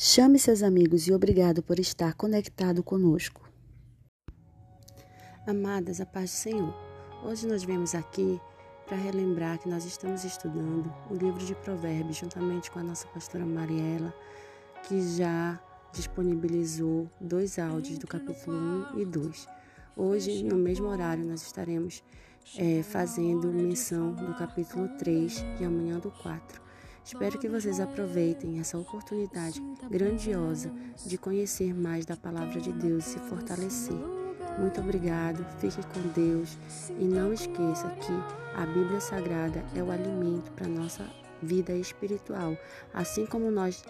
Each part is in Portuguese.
Chame seus amigos e obrigado por estar conectado conosco. Amadas, a paz do Senhor. Hoje nós viemos aqui para relembrar que nós estamos estudando o livro de Provérbios juntamente com a nossa pastora Mariela, que já disponibilizou dois áudios do capítulo 1 e 2. Hoje, no mesmo horário, nós estaremos é, fazendo menção do capítulo 3 e amanhã do 4. Espero que vocês aproveitem essa oportunidade grandiosa de conhecer mais da palavra de Deus e se fortalecer. Muito obrigado, fique com Deus e não esqueça que a Bíblia Sagrada é o alimento para a nossa vida espiritual, assim como nós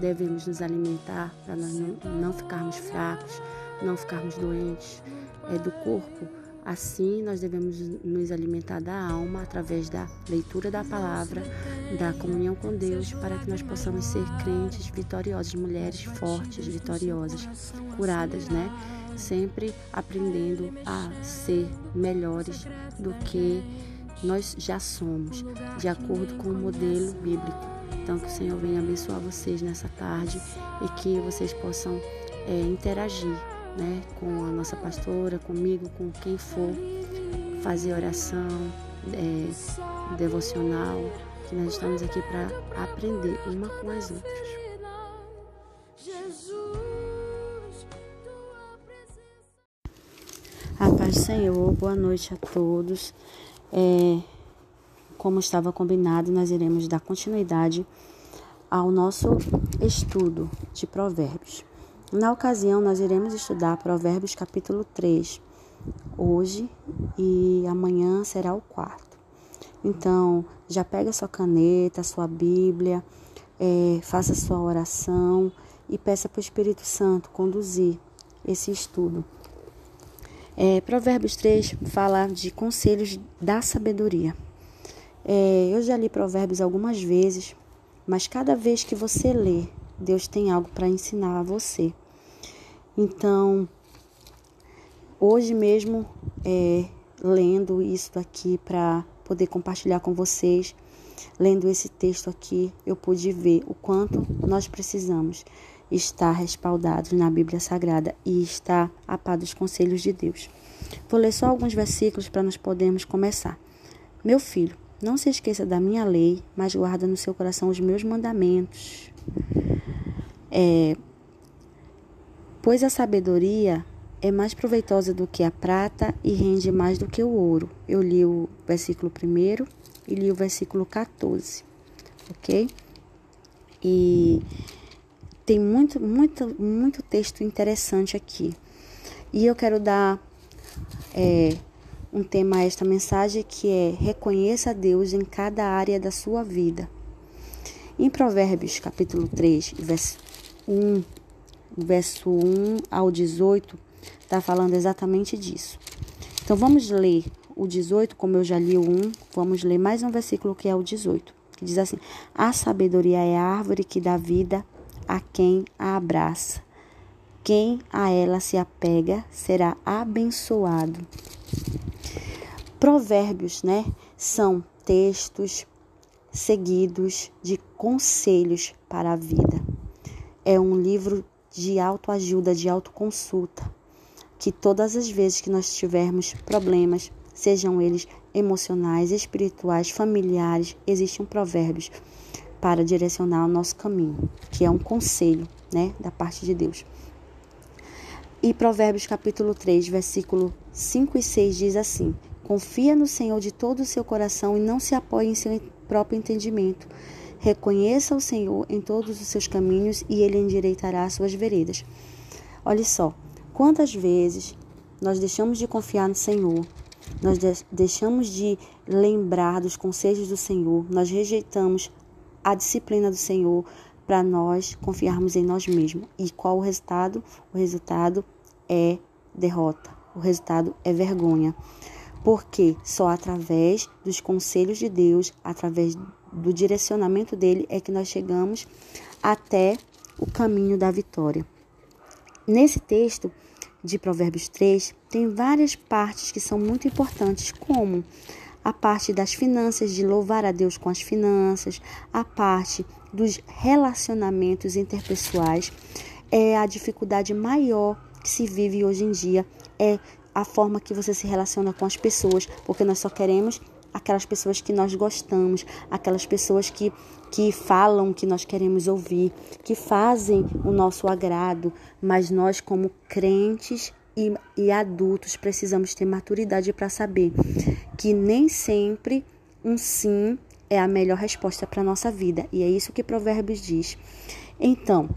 devemos nos alimentar para nós não ficarmos fracos, não ficarmos doentes é, do corpo Assim, nós devemos nos alimentar da alma através da leitura da palavra, da comunhão com Deus, para que nós possamos ser crentes vitoriosos, mulheres fortes, vitoriosas, curadas, né? Sempre aprendendo a ser melhores do que nós já somos, de acordo com o modelo bíblico. Então, que o Senhor venha abençoar vocês nessa tarde e que vocês possam é, interagir né, com a nossa pastora, comigo, com quem for, fazer oração, é, devocional, que nós estamos aqui para aprender uma com as outras. A paz do Senhor, boa noite a todos. É, como estava combinado, nós iremos dar continuidade ao nosso estudo de Provérbios. Na ocasião, nós iremos estudar Provérbios capítulo 3, hoje e amanhã será o quarto. Então, já pega sua caneta, sua Bíblia, é, faça sua oração e peça para o Espírito Santo conduzir esse estudo. É, Provérbios 3 fala de conselhos da sabedoria. É, eu já li Provérbios algumas vezes, mas cada vez que você lê, Deus tem algo para ensinar a você. Então, hoje mesmo, é, lendo isso aqui para poder compartilhar com vocês, lendo esse texto aqui, eu pude ver o quanto nós precisamos estar respaldados na Bíblia Sagrada e estar a par dos conselhos de Deus. Vou ler só alguns versículos para nós podermos começar. Meu filho, não se esqueça da minha lei, mas guarda no seu coração os meus mandamentos. É, pois a sabedoria é mais proveitosa do que a prata e rende mais do que o ouro. Eu li o versículo 1 e li o versículo 14, ok? E tem muito, muito, muito texto interessante aqui. E eu quero dar é, um tema a esta mensagem que é reconheça Deus em cada área da sua vida. Em Provérbios capítulo 3, verso 1, verso 1 ao 18, está falando exatamente disso. Então vamos ler o 18, como eu já li o 1, vamos ler mais um versículo que é o 18, que diz assim: A sabedoria é a árvore que dá vida a quem a abraça. Quem a ela se apega será abençoado. Provérbios, né, são textos seguidos de conselhos para a vida. É um livro de autoajuda, de autoconsulta, que todas as vezes que nós tivermos problemas, sejam eles emocionais, espirituais, familiares, existem provérbios para direcionar o nosso caminho, que é um conselho, né, da parte de Deus. E Provérbios capítulo 3, versículo 5 e 6 diz assim: Confia no Senhor de todo o seu coração e não se apoie em seu próprio entendimento. Reconheça o Senhor em todos os seus caminhos e ele endireitará suas veredas. Olha só, quantas vezes nós deixamos de confiar no Senhor, nós deixamos de lembrar dos conselhos do Senhor, nós rejeitamos a disciplina do Senhor para nós confiarmos em nós mesmos. E qual o resultado? O resultado é derrota, o resultado é vergonha. Porque só através dos conselhos de Deus, através do direcionamento dele é que nós chegamos até o caminho da vitória. Nesse texto de Provérbios 3, tem várias partes que são muito importantes, como a parte das finanças, de louvar a Deus com as finanças, a parte dos relacionamentos interpessoais. É a dificuldade maior que se vive hoje em dia é a forma que você se relaciona com as pessoas, porque nós só queremos aquelas pessoas que nós gostamos, aquelas pessoas que, que falam que nós queremos ouvir, que fazem o nosso agrado, mas nós, como crentes e, e adultos, precisamos ter maturidade para saber que nem sempre um sim é a melhor resposta para a nossa vida, e é isso que Provérbios diz. Então,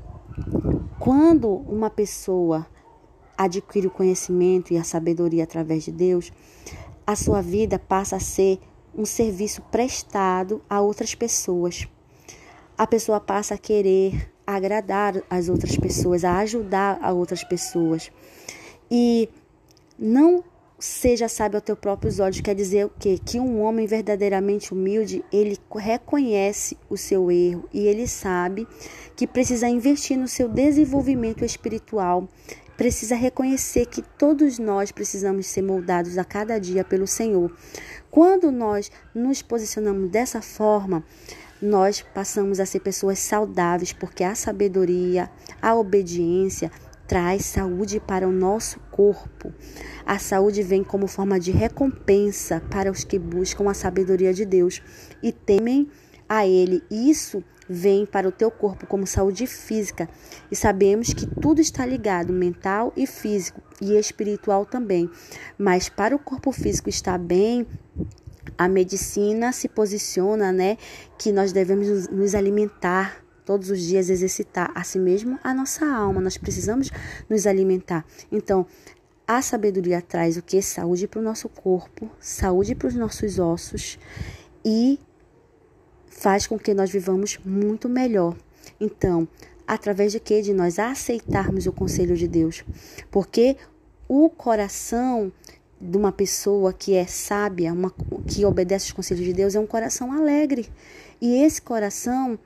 quando uma pessoa adquire o conhecimento e a sabedoria através de Deus, a sua vida passa a ser um serviço prestado a outras pessoas. A pessoa passa a querer agradar as outras pessoas, a ajudar a outras pessoas. E não seja sábio aos teus próprios olhos quer dizer o quê? Que um homem verdadeiramente humilde, ele reconhece o seu erro e ele sabe que precisa investir no seu desenvolvimento espiritual, precisa reconhecer que todos nós precisamos ser moldados a cada dia pelo Senhor. Quando nós nos posicionamos dessa forma, nós passamos a ser pessoas saudáveis, porque a sabedoria, a obediência traz saúde para o nosso corpo. A saúde vem como forma de recompensa para os que buscam a sabedoria de Deus e temem a Ele. Isso vem para o teu corpo como saúde física. E sabemos que tudo está ligado, mental e físico, e espiritual também. Mas para o corpo físico estar bem, a medicina se posiciona, né, que nós devemos nos alimentar todos os dias, exercitar assim mesmo a nossa alma. Nós precisamos nos alimentar. Então, a sabedoria traz o que? Saúde para o nosso corpo, saúde para os nossos ossos e faz com que nós vivamos muito melhor. Então, através de que? De nós aceitarmos o conselho de Deus. Porque o coração de uma pessoa que é sábia, uma, que obedece os conselhos de Deus, é um coração alegre. E esse coração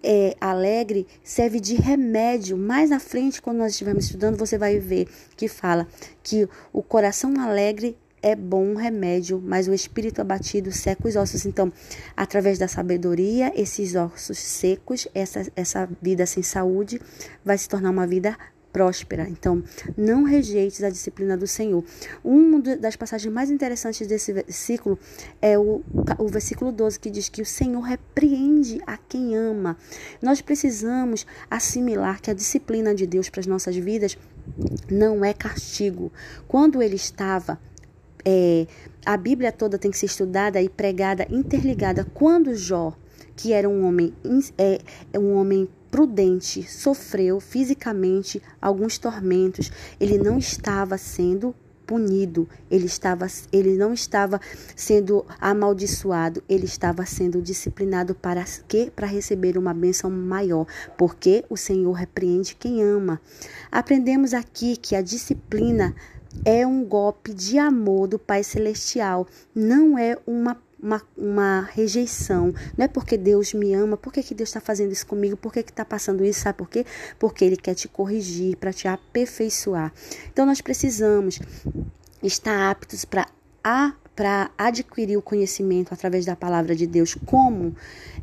é, alegre serve de remédio. Mais à frente, quando nós estivermos estudando, você vai ver que fala que o coração alegre é bom remédio, mas o espírito abatido seca os ossos. Então, através da sabedoria, esses ossos secos, essa, essa vida sem saúde, vai se tornar uma vida próspera. Então, não rejeites a disciplina do Senhor. Uma das passagens mais interessantes desse versículo é o, o versículo 12, que diz que o Senhor repreende a quem ama. Nós precisamos assimilar que a disciplina de Deus para as nossas vidas não é castigo. Quando ele estava é, a Bíblia toda tem que ser estudada e pregada, interligada. Quando Jó, que era um homem, é, é, um homem prudente, sofreu fisicamente alguns tormentos, ele não estava sendo punido, ele, estava, ele não estava sendo amaldiçoado, ele estava sendo disciplinado para que para receber uma bênção maior, porque o Senhor repreende quem ama. Aprendemos aqui que a disciplina é um golpe de amor do Pai Celestial, não é uma uma, uma, rejeição. Não é porque Deus me ama, por que, que Deus está fazendo isso comigo, por que está passando isso, sabe por quê? Porque Ele quer te corrigir, para te aperfeiçoar. Então nós precisamos estar aptos para para adquirir o conhecimento através da palavra de Deus. Como?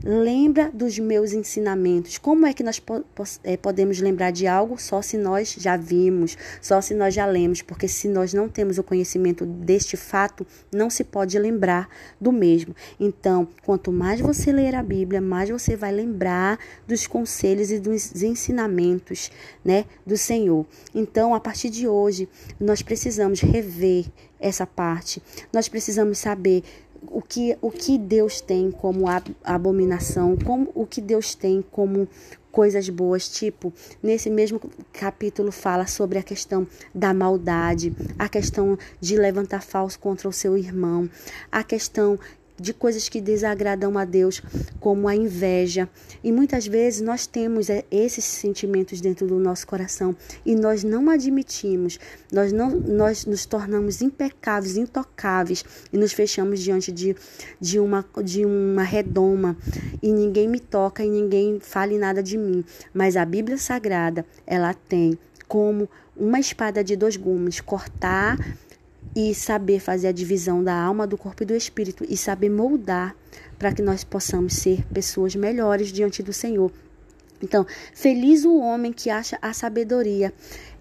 Lembra dos meus ensinamentos. Como é que nós po é, podemos lembrar de algo só se nós já vimos, só se nós já lemos? Porque se nós não temos o conhecimento deste fato, não se pode lembrar do mesmo. Então, quanto mais você ler a Bíblia, mais você vai lembrar dos conselhos e dos ensinamentos né, do Senhor. Então, a partir de hoje, nós precisamos rever essa parte. Nós precisamos saber o que, o que Deus tem como abominação, como o que Deus tem como coisas boas, tipo, nesse mesmo capítulo fala sobre a questão da maldade, a questão de levantar falso contra o seu irmão, a questão de coisas que desagradam a Deus, como a inveja. E muitas vezes nós temos é, esses sentimentos dentro do nosso coração e nós não admitimos, nós, não, nós nos tornamos impecáveis, intocáveis e nos fechamos diante de, de, uma, de uma redoma e ninguém me toca e ninguém fale nada de mim. Mas a Bíblia Sagrada, ela tem como uma espada de dois gumes cortar e saber fazer a divisão da alma, do corpo e do espírito e saber moldar para que nós possamos ser pessoas melhores diante do Senhor. Então, feliz o homem que acha a sabedoria.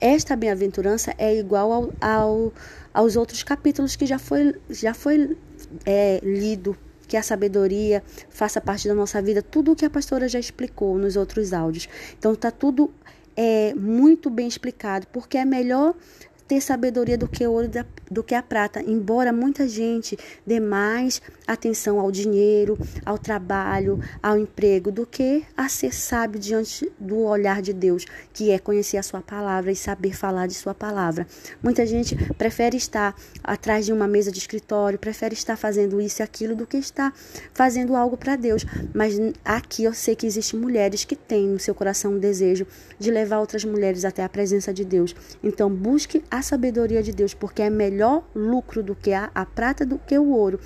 Esta bem-aventurança é igual ao, ao, aos outros capítulos que já foi, já foi é, lido que a sabedoria faça parte da nossa vida, tudo o que a pastora já explicou nos outros áudios. Então tá tudo é, muito bem explicado, porque é melhor ter sabedoria do que ouro do que a prata, embora muita gente dê mais atenção ao dinheiro, ao trabalho, ao emprego, do que a ser sábio diante do olhar de Deus, que é conhecer a sua palavra e saber falar de sua palavra. Muita gente prefere estar atrás de uma mesa de escritório, prefere estar fazendo isso e aquilo do que estar fazendo algo para Deus. Mas aqui eu sei que existem mulheres que têm no seu coração um desejo de levar outras mulheres até a presença de Deus. Então busque a sabedoria de Deus, porque é melhor lucro do que a, a prata do que o ouro.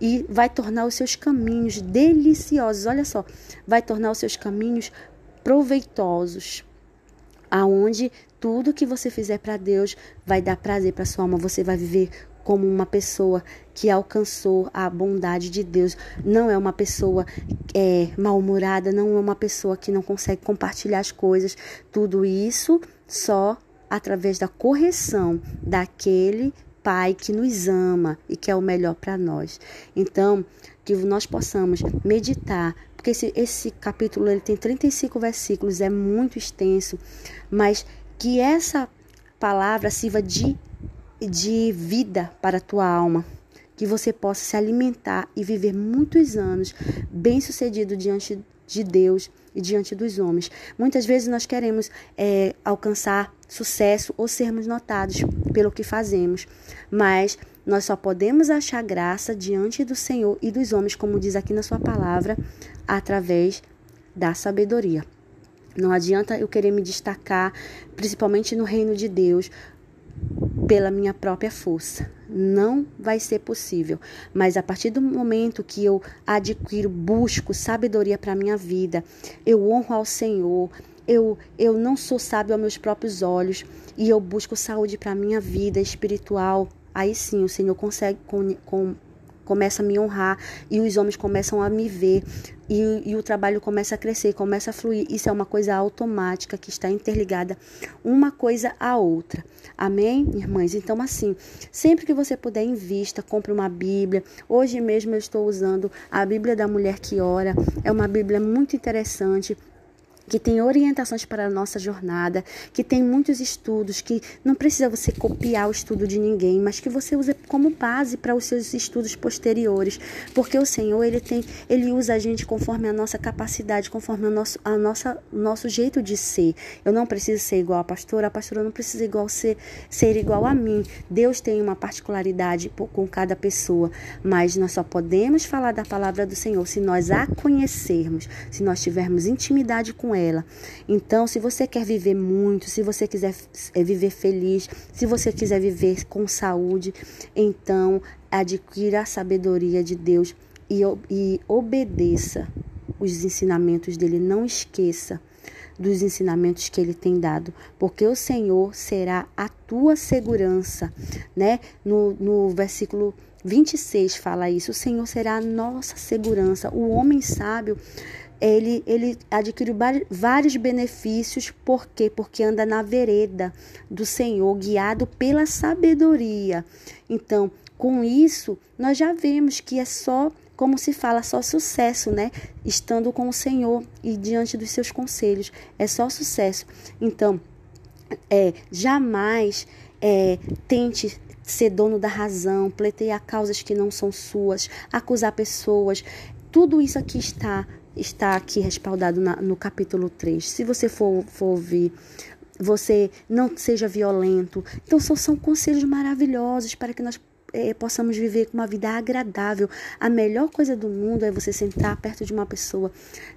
E vai tornar os seus caminhos deliciosos. Olha só, vai tornar os seus caminhos proveitosos. Aonde tudo que você fizer para Deus vai dar prazer para sua alma, você vai viver como uma pessoa que alcançou a bondade de Deus. Não é uma pessoa é, mal-humorada, não é uma pessoa que não consegue compartilhar as coisas. Tudo isso só através da correção daquele Pai que nos ama e que é o melhor para nós. Então, que nós possamos meditar, porque esse, esse capítulo ele tem 35 versículos, é muito extenso, mas que essa palavra sirva de, de vida para a tua alma, que você possa se alimentar e viver muitos anos bem-sucedido diante de Deus e diante dos homens. Muitas vezes nós queremos é, alcançar sucesso ou sermos notados pelo que fazemos, mas nós só podemos achar graça diante do Senhor e dos homens, como diz aqui na sua palavra, através da sabedoria. Não adianta eu querer me destacar, principalmente no reino de Deus, pela minha própria força. Não vai ser possível. Mas a partir do momento que eu adquiro, busco sabedoria para minha vida, eu honro ao Senhor, eu, eu não sou sábio aos meus próprios olhos e eu busco saúde para minha vida espiritual, aí sim o Senhor consegue com, com, começa a me honrar e os homens começam a me ver e, e, o trabalho começa a crescer, começa a fluir. Isso é uma coisa automática que está interligada uma coisa à outra. Amém, irmãs? Então, assim, sempre que você puder, invista, compre uma Bíblia. Hoje mesmo eu estou usando a Bíblia da Mulher que Ora. É uma Bíblia muito interessante que tem orientações para a nossa jornada, que tem muitos estudos, que não precisa você copiar o estudo de ninguém, mas que você use como base para os seus estudos posteriores, porque o Senhor ele tem, ele usa a gente conforme a nossa capacidade, conforme o nosso, a nossa, nosso jeito de ser. Eu não preciso ser igual a pastora, a pastora não precisa igual ser, ser igual a mim. Deus tem uma particularidade com cada pessoa, mas nós só podemos falar da palavra do Senhor se nós a conhecermos, se nós tivermos intimidade com ela. Então, se você quer viver muito, se você quiser é, viver feliz, se você quiser viver com saúde, então adquira a sabedoria de Deus e, e obedeça os ensinamentos dele. Não esqueça dos ensinamentos que ele tem dado, porque o Senhor será a tua segurança, né? No, no versículo 26 fala isso: o Senhor será a nossa segurança. O homem sábio ele, ele adquire vários benefícios, por quê? Porque anda na vereda do Senhor, guiado pela sabedoria. Então, com isso, nós já vemos que é só, como se fala, só sucesso, né? Estando com o Senhor e diante dos seus conselhos, é só sucesso. Então, é, jamais é, tente ser dono da razão, pleitear causas que não são suas, acusar pessoas. Tudo isso aqui está está aqui respaldado na, no capítulo 3. Se você for, for ouvir, você não seja violento. Então, são, são conselhos maravilhosos para que nós é, possamos viver com uma vida agradável. A melhor coisa do mundo é você sentar perto de uma pessoa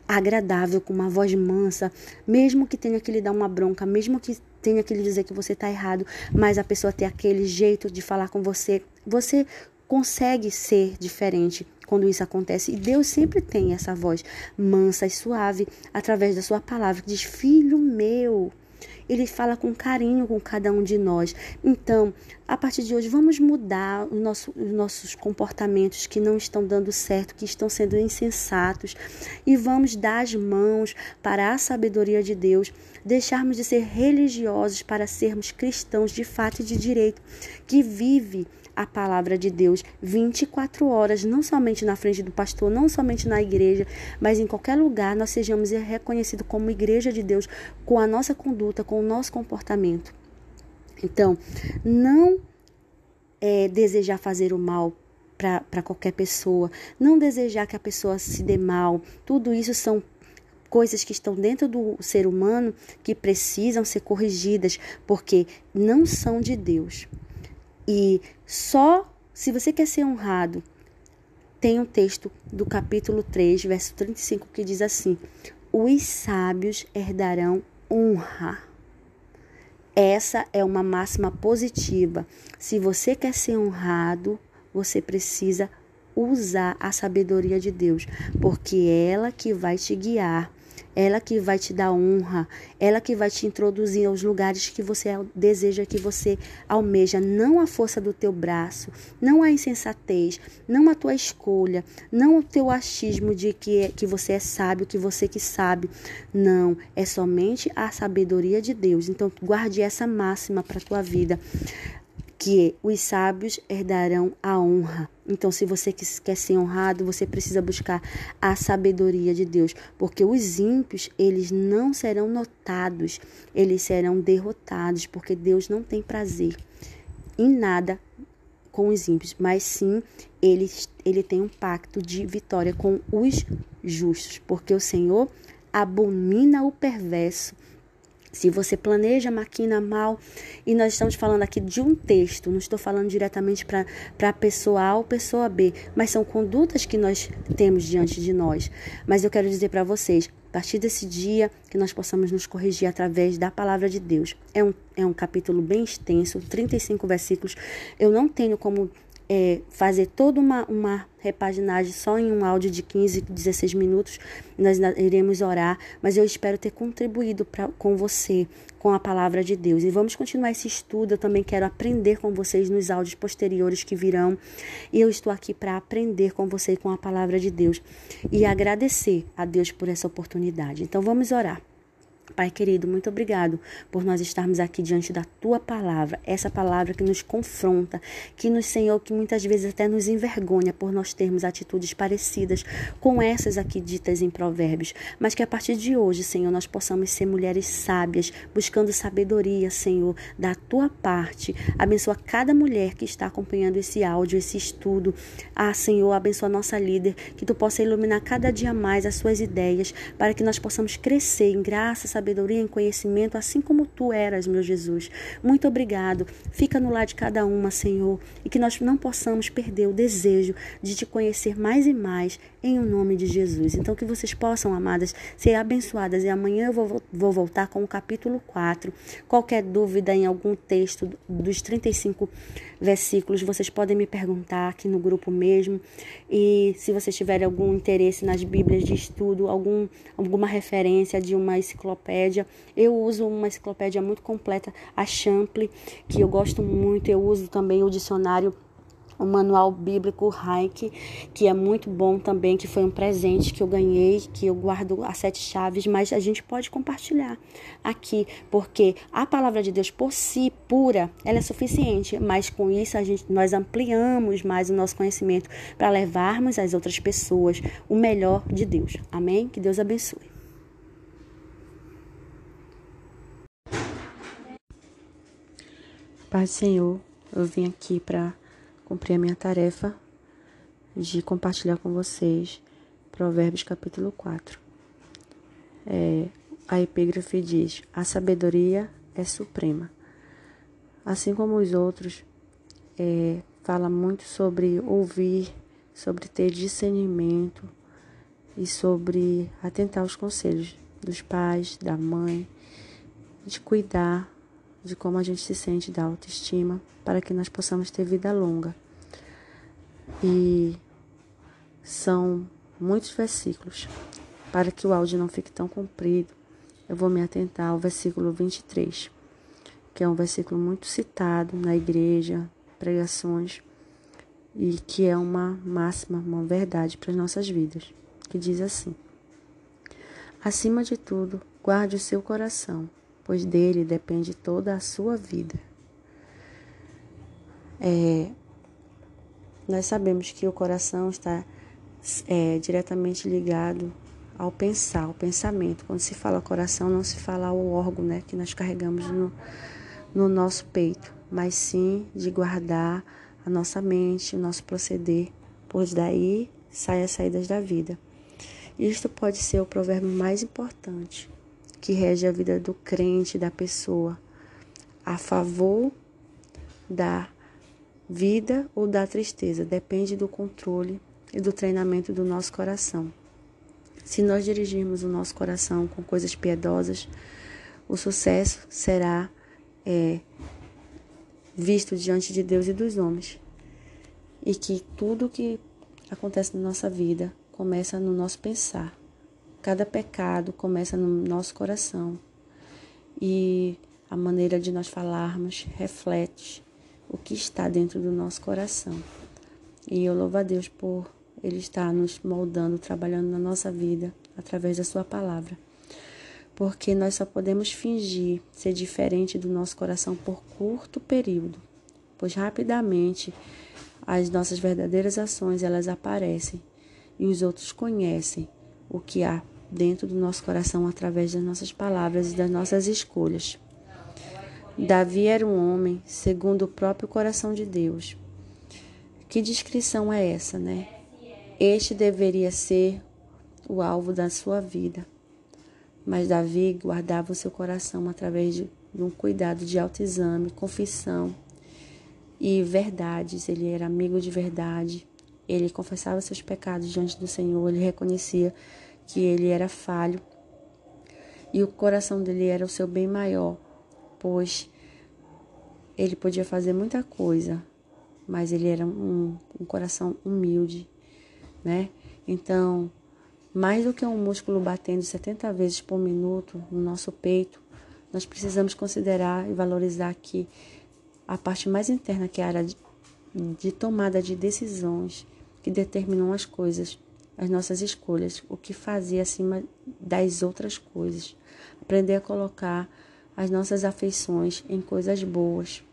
agradável, com uma voz mansa, mesmo que tenha que lhe dar uma bronca, mesmo que tenha que lhe dizer que você está errado, mas a pessoa ter aquele jeito de falar com você. Você consegue ser diferente quando isso acontece. E Deus sempre tem essa voz mansa e suave através da sua palavra que diz: Filho meu, Ele fala com carinho com cada um de nós. Então, a partir de hoje, vamos mudar o nosso, os nossos comportamentos que não estão dando certo, que estão sendo insensatos, e vamos dar as mãos para a sabedoria de Deus, deixarmos de ser religiosos para sermos cristãos de fato e de direito, que vive a palavra de Deus 24 horas, não somente na frente do pastor, não somente na igreja, mas em qualquer lugar nós sejamos reconhecidos como igreja de Deus com a nossa conduta, com o nosso comportamento. Então, não é, desejar fazer o mal para qualquer pessoa, não desejar que a pessoa se dê mal, tudo isso são coisas que estão dentro do ser humano que precisam ser corrigidas, porque não são de Deus. E só se você quer ser honrado, tem um texto do capítulo 3, verso 35, que diz assim: Os sábios herdarão honra. Essa é uma máxima positiva. Se você quer ser honrado, você precisa usar a sabedoria de Deus, porque é ela que vai te guiar ela que vai te dar honra, ela que vai te introduzir aos lugares que você deseja, que você almeja, não a força do teu braço, não a insensatez, não a tua escolha, não o teu achismo de que, que você é sábio, que você que sabe. Não, é somente a sabedoria de Deus. Então, guarde essa máxima para a tua vida que os sábios herdarão a honra. Então, se você quer ser honrado, você precisa buscar a sabedoria de Deus, porque os ímpios, eles não serão notados, eles serão derrotados, porque Deus não tem prazer em nada com os ímpios, mas sim ele, ele tem um pacto de vitória com os justos, porque o Senhor abomina o perverso se você planeja, maquina mal, e nós estamos falando aqui de um texto, não estou falando diretamente para a pessoa A ou pessoa B, mas são condutas que nós temos diante de nós. Mas eu quero dizer para vocês, a partir desse dia, que nós possamos nos corrigir através da palavra de Deus. É um, é um capítulo bem extenso, 35 versículos. Eu não tenho como é, fazer toda uma, uma repaginagem só em um áudio de 15, 16 minutos, nós iremos orar, mas eu espero ter contribuído pra, com você, com a palavra de Deus. E vamos continuar esse estudo. Eu também quero aprender com vocês nos áudios posteriores que virão. E eu estou aqui para aprender com você com a palavra de Deus e agradecer a Deus por essa oportunidade. Então vamos orar. Pai querido, muito obrigado por nós estarmos aqui diante da tua palavra, essa palavra que nos confronta, que nos, Senhor, que muitas vezes até nos envergonha por nós termos atitudes parecidas com essas aqui ditas em Provérbios, mas que a partir de hoje, Senhor, nós possamos ser mulheres sábias, buscando sabedoria, Senhor, da tua parte. Abençoa cada mulher que está acompanhando esse áudio, esse estudo. Ah, Senhor, abençoa nossa líder, que tu possa iluminar cada dia mais as suas ideias, para que nós possamos crescer em graça, sabedoria e conhecimento, assim como tu eras, meu Jesus. Muito obrigado. Fica no lar de cada uma, Senhor, e que nós não possamos perder o desejo de te conhecer mais e mais, em o nome de Jesus. Então, que vocês possam, amadas, ser abençoadas. E amanhã eu vou, vou voltar com o capítulo 4. Qualquer dúvida em algum texto dos 35 versículos, vocês podem me perguntar aqui no grupo mesmo. E se vocês tiverem algum interesse nas Bíblias de estudo, algum, alguma referência de uma enciclopédia, enciclopédia. Eu uso uma enciclopédia muito completa, a Champlin, que eu gosto muito. Eu uso também o dicionário o manual bíblico Hike, que é muito bom também, que foi um presente que eu ganhei, que eu guardo as sete chaves, mas a gente pode compartilhar aqui, porque a palavra de Deus por si pura, ela é suficiente, mas com isso a gente nós ampliamos mais o nosso conhecimento para levarmos às outras pessoas o melhor de Deus. Amém? Que Deus abençoe. Pai Senhor, eu vim aqui para cumprir a minha tarefa de compartilhar com vocês Provérbios capítulo 4. É, a epígrafe diz: A sabedoria é suprema. Assim como os outros, é, fala muito sobre ouvir, sobre ter discernimento e sobre atentar aos conselhos dos pais, da mãe, de cuidar de como a gente se sente da autoestima, para que nós possamos ter vida longa. E são muitos versículos. Para que o áudio não fique tão comprido, eu vou me atentar ao versículo 23, que é um versículo muito citado na igreja, pregações, e que é uma máxima, uma verdade para as nossas vidas, que diz assim: Acima de tudo, guarde o seu coração, pois dele depende toda a sua vida. É, nós sabemos que o coração está é, diretamente ligado ao pensar, ao pensamento. Quando se fala coração, não se fala o órgão né, que nós carregamos no, no nosso peito, mas sim de guardar a nossa mente, o nosso proceder, pois daí saem as saídas da vida. Isto pode ser o provérbio mais importante que rege a vida do crente, da pessoa, a favor da vida ou da tristeza, depende do controle e do treinamento do nosso coração. Se nós dirigirmos o nosso coração com coisas piedosas, o sucesso será é, visto diante de Deus e dos homens. E que tudo que acontece na nossa vida começa no nosso pensar. Cada pecado começa no nosso coração. E a maneira de nós falarmos reflete o que está dentro do nosso coração. E eu louvo a Deus por ele está nos moldando, trabalhando na nossa vida através da Sua palavra. Porque nós só podemos fingir ser diferente do nosso coração por curto período, pois rapidamente as nossas verdadeiras ações elas aparecem e os outros conhecem o que há dentro do nosso coração através das nossas palavras e das nossas escolhas. Davi era um homem segundo o próprio coração de Deus. Que descrição é essa, né? Este deveria ser o alvo da sua vida. Mas Davi guardava o seu coração através de, um cuidado de autoexame, confissão e verdades. Ele era amigo de verdade. Ele confessava seus pecados diante do Senhor. Ele reconhecia que ele era falho. E o coração dele era o seu bem maior, pois ele podia fazer muita coisa, mas ele era um, um coração humilde né? Então, mais do que um músculo batendo 70 vezes por minuto no nosso peito, nós precisamos considerar e valorizar que a parte mais interna, que é a área de, de tomada de decisões, que determinam as coisas, as nossas escolhas, o que fazer acima das outras coisas. Aprender a colocar as nossas afeições em coisas boas.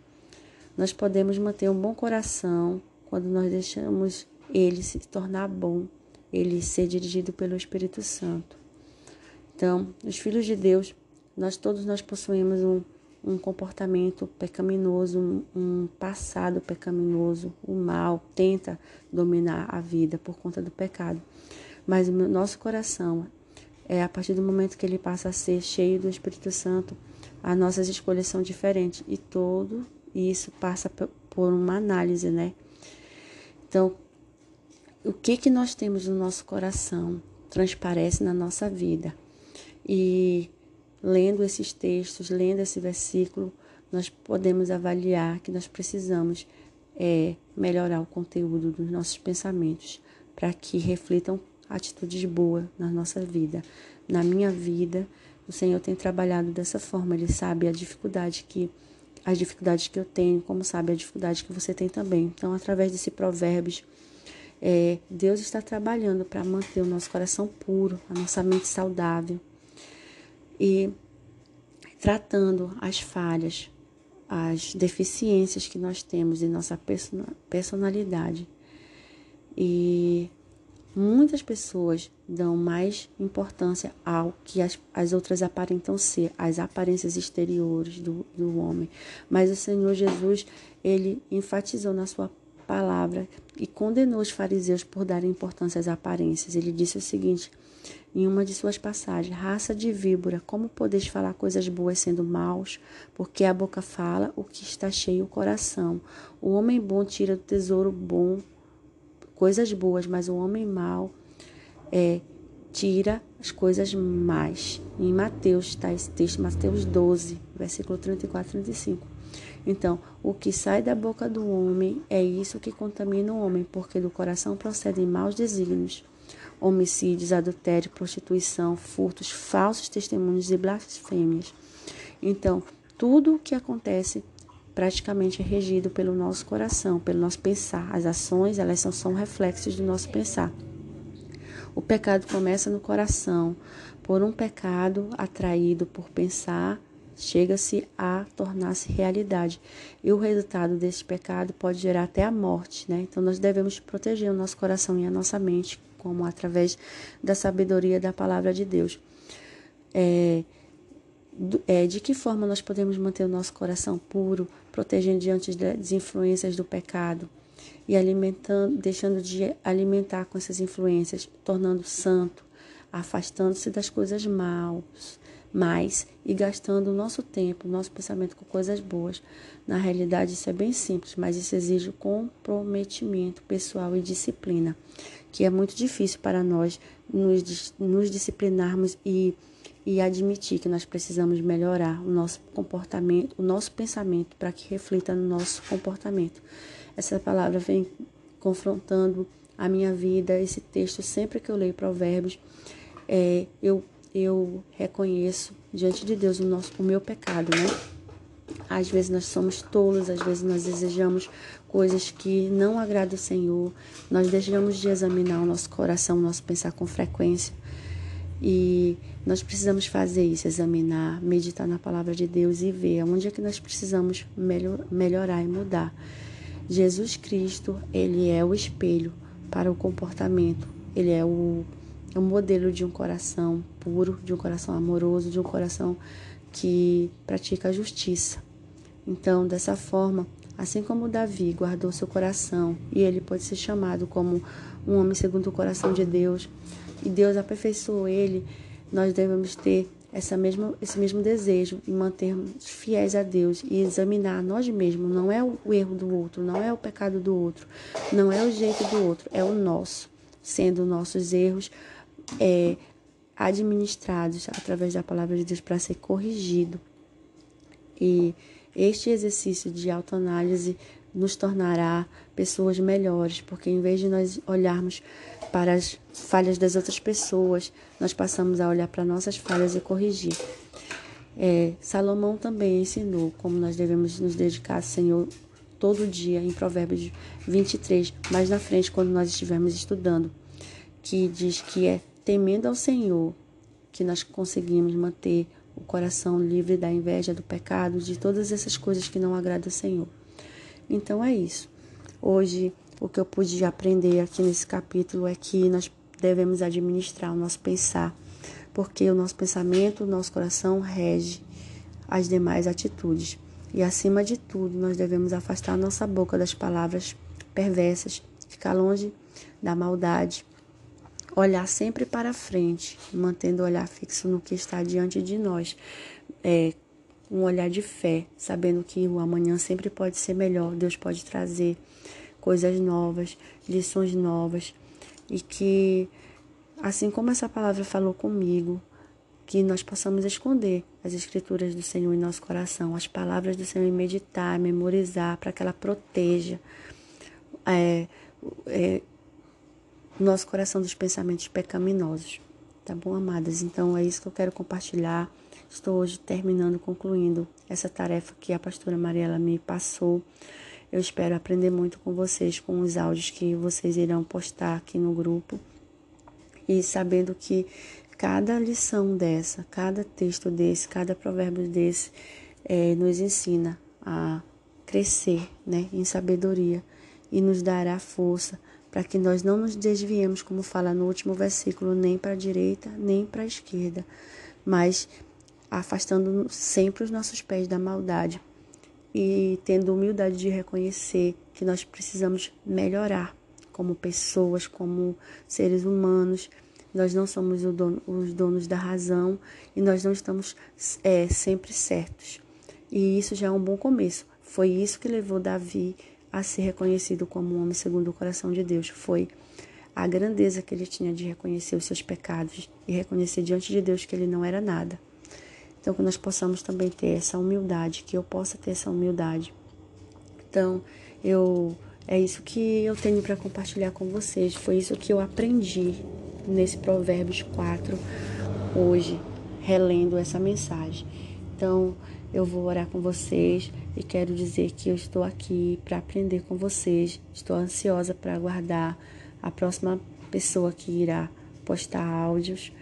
Nós podemos manter um bom coração quando nós deixamos ele se tornar bom, ele ser dirigido pelo Espírito Santo. Então, os filhos de Deus, nós todos nós possuímos um, um comportamento pecaminoso, um, passado pecaminoso, o mal tenta dominar a vida por conta do pecado. Mas o nosso coração, é a partir do momento que ele passa a ser cheio do Espírito Santo, as nossas escolhas são diferentes e todo isso passa por uma análise, né? Então, o que que nós temos no nosso coração transparece na nossa vida. E lendo esses textos, lendo esse versículo, nós podemos avaliar que nós precisamos é, melhorar o conteúdo dos nossos pensamentos para que reflitam atitudes boas na nossa vida. Na minha vida, o Senhor tem trabalhado dessa forma. Ele sabe a dificuldade que as dificuldades que eu tenho, como sabe a dificuldade que você tem também. Então, através desse provérbios é, Deus está trabalhando para manter o nosso coração puro, a nossa mente saudável e tratando as falhas, as deficiências que nós temos em nossa personalidade. E muitas pessoas dão mais importância ao que as, as outras aparentam ser, as aparências exteriores do, do homem. Mas o Senhor Jesus, ele enfatizou na sua palavra e condenou os fariseus por darem importância às aparências. Ele disse o seguinte em uma de suas passagens: Raça de víbora, como podeis falar coisas boas sendo maus? Porque a boca fala o que está cheio o coração. O homem bom tira do tesouro bom coisas boas, mas o homem mau é, tira as coisas más. Em Mateus está esse texto, Mateus 12, versículo 34 e 35. Então, o que sai da boca do homem é isso que contamina o homem, porque do coração procedem maus desígnios. homicídios, adultério, prostituição, furtos, falsos testemunhos e blasfêmias. Então, tudo o que acontece praticamente é regido pelo nosso coração, pelo nosso pensar. As ações, elas são, são reflexos do nosso pensar. O pecado começa no coração. Por um pecado atraído por pensar, chega-se a tornar-se realidade. E o resultado desse pecado pode gerar até a morte, né? Então nós devemos proteger o nosso coração e a nossa mente, como através da sabedoria da palavra de Deus. É, é, de que forma nós podemos manter o nosso coração puro, protegendo diante das influências do pecado e alimentando, deixando de alimentar com essas influências, tornando santo, afastando-se das coisas maus, mais e gastando o nosso tempo, o nosso pensamento com coisas boas. Na realidade, isso é bem simples, mas isso exige comprometimento pessoal e disciplina, que é muito difícil para nós nos, nos disciplinarmos e, e admitir que nós precisamos melhorar o nosso comportamento, o nosso pensamento, para que reflita no nosso comportamento. Essa palavra vem confrontando a minha vida, esse texto, sempre que eu leio Provérbios, é, eu eu reconheço diante de Deus o, nosso, o meu pecado, né? Às vezes nós somos tolos, às vezes nós desejamos coisas que não agradam o Senhor, nós deixamos de examinar o nosso coração, o nosso pensar com frequência. E nós precisamos fazer isso, examinar, meditar na palavra de Deus e ver onde é que nós precisamos melhor, melhorar e mudar. Jesus Cristo, ele é o espelho para o comportamento, ele é o um modelo de um coração puro, de um coração amoroso, de um coração que pratica a justiça. Então, dessa forma, assim como Davi guardou seu coração e ele pode ser chamado como um homem segundo o coração de Deus, e Deus aperfeiçoou ele, nós devemos ter essa mesma, esse mesmo desejo e mantermos fiéis a Deus e examinar nós mesmos. Não é o erro do outro, não é o pecado do outro, não é o jeito do outro, é o nosso, sendo nossos erros é, administrados através da palavra de Deus para ser corrigido. E este exercício de autoanálise nos tornará pessoas melhores, porque em vez de nós olharmos para as falhas das outras pessoas, nós passamos a olhar para nossas falhas e corrigir. É, Salomão também ensinou como nós devemos nos dedicar ao Senhor todo dia, em Provérbios 23, mais na frente, quando nós estivermos estudando, que diz que é temendo ao Senhor, que nós conseguimos manter o coração livre da inveja, do pecado, de todas essas coisas que não agradam ao Senhor. Então é isso. Hoje, o que eu pude aprender aqui nesse capítulo é que nós devemos administrar o nosso pensar, porque o nosso pensamento, o nosso coração rege as demais atitudes. E acima de tudo, nós devemos afastar nossa boca das palavras perversas, ficar longe da maldade, olhar sempre para frente, mantendo o olhar fixo no que está diante de nós. É, um olhar de fé, sabendo que o amanhã sempre pode ser melhor, Deus pode trazer coisas novas, lições novas, e que, assim como essa palavra falou comigo, que nós possamos esconder as escrituras do Senhor em nosso coração, as palavras do Senhor e meditar, memorizar, para que ela proteja. É, é, nosso coração dos pensamentos pecaminosos. Tá bom, amadas? Então é isso que eu quero compartilhar. Estou hoje terminando, concluindo essa tarefa que a pastora Mariela me passou. Eu espero aprender muito com vocês, com os áudios que vocês irão postar aqui no grupo. E sabendo que cada lição dessa, cada texto desse, cada provérbio desse, é, nos ensina a crescer né, em sabedoria e nos dará força para que nós não nos desviemos, como fala no último versículo, nem para a direita, nem para a esquerda, mas afastando sempre os nossos pés da maldade e tendo humildade de reconhecer que nós precisamos melhorar como pessoas, como seres humanos. Nós não somos dono, os donos da razão e nós não estamos é, sempre certos. E isso já é um bom começo. Foi isso que levou Davi a ser reconhecido como um homem segundo o coração de Deus. Foi a grandeza que ele tinha de reconhecer os seus pecados e reconhecer diante de Deus que ele não era nada. Então, que nós possamos também ter essa humildade, que eu possa ter essa humildade. Então, eu é isso que eu tenho para compartilhar com vocês. Foi isso que eu aprendi nesse Provérbios 4 hoje, relendo essa mensagem. Então, eu vou orar com vocês e quero dizer que eu estou aqui para aprender com vocês. Estou ansiosa para aguardar a próxima pessoa que irá postar áudios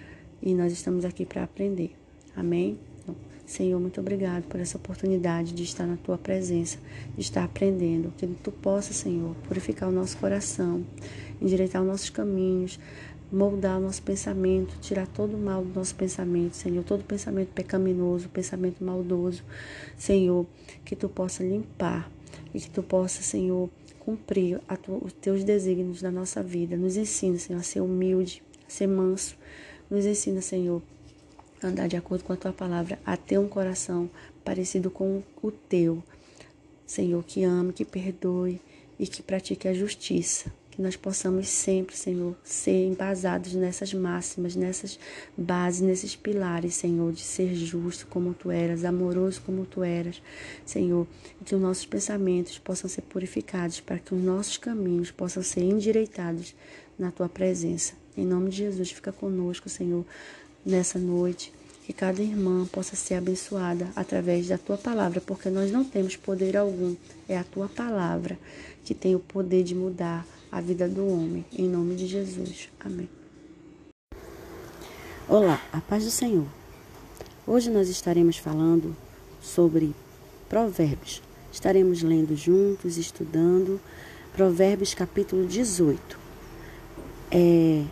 e nós estamos aqui para aprender. Amém? Então, Senhor, muito obrigado por essa oportunidade de estar na tua presença, de estar aprendendo. Que tu possa, Senhor, purificar o nosso coração, endireitar os nossos caminhos, moldar o nosso pensamento, tirar todo o mal do nosso pensamento, Senhor, todo pensamento pecaminoso, pensamento maldoso, Senhor, que tu possa limpar e que tu possa, Senhor, cumprir tu, os teus desígnios na nossa vida. Nos ensina, Senhor, a ser humilde, a ser manso. Nos ensina, Senhor, a andar de acordo com a tua palavra, a ter um coração parecido com o teu. Senhor, que ame, que perdoe e que pratique a justiça que nós possamos sempre, Senhor, ser embasados nessas máximas, nessas bases, nesses pilares, Senhor, de ser justo como tu eras, amoroso como tu eras, Senhor, e que os nossos pensamentos possam ser purificados para que os nossos caminhos possam ser endireitados na tua presença. Em nome de Jesus, fica conosco, Senhor, nessa noite. Que cada irmã possa ser abençoada através da tua palavra, porque nós não temos poder algum, é a tua palavra que tem o poder de mudar a vida do homem. Em nome de Jesus. Amém. Olá, a paz do Senhor. Hoje nós estaremos falando sobre Provérbios. Estaremos lendo juntos, estudando Provérbios capítulo 18. É,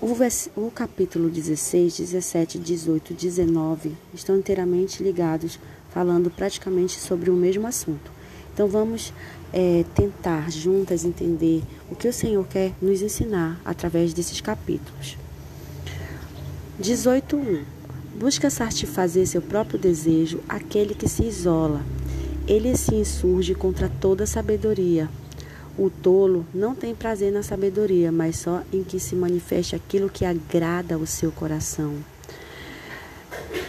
o, o capítulo 16, 17, 18, 19 estão inteiramente ligados, falando praticamente sobre o mesmo assunto. Então vamos é, tentar juntas entender o que o Senhor quer nos ensinar através desses capítulos. 18.1 Busca satisfazer seu próprio desejo aquele que se isola. Ele se insurge contra toda sabedoria. O tolo não tem prazer na sabedoria, mas só em que se manifeste aquilo que agrada ao seu coração.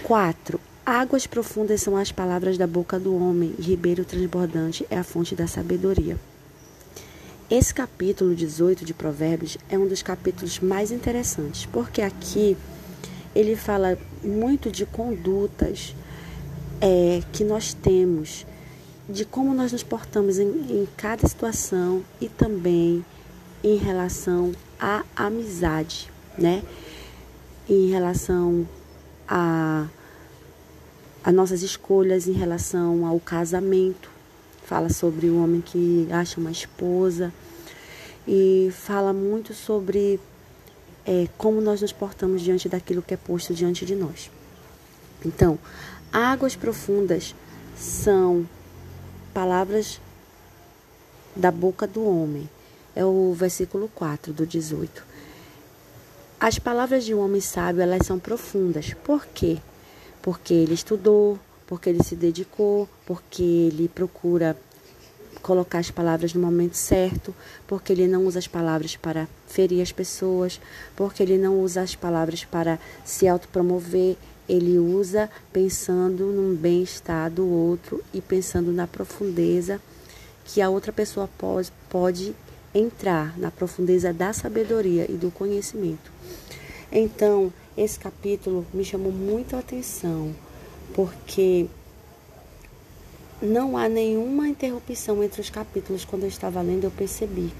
4. Águas profundas são as palavras da boca do homem, e ribeiro transbordante é a fonte da sabedoria. Esse capítulo 18 de Provérbios é um dos capítulos mais interessantes, porque aqui ele fala muito de condutas é, que nós temos, de como nós nos portamos em, em cada situação e também em relação à amizade, né? Em relação a as nossas escolhas em relação ao casamento. Fala sobre o homem que acha uma esposa e fala muito sobre é, como nós nos portamos diante daquilo que é posto diante de nós. Então, águas profundas são palavras da boca do homem. É o versículo 4 do 18. As palavras de um homem sábio, elas são profundas. Por quê? Porque ele estudou, porque ele se dedicou, porque ele procura colocar as palavras no momento certo, porque ele não usa as palavras para ferir as pessoas, porque ele não usa as palavras para se autopromover, ele usa pensando no bem-estar do outro e pensando na profundeza que a outra pessoa pode, pode entrar, na profundeza da sabedoria e do conhecimento. Então, esse capítulo me chamou muito a atenção, porque não há nenhuma interrupção entre os capítulos. Quando eu estava lendo, eu percebi.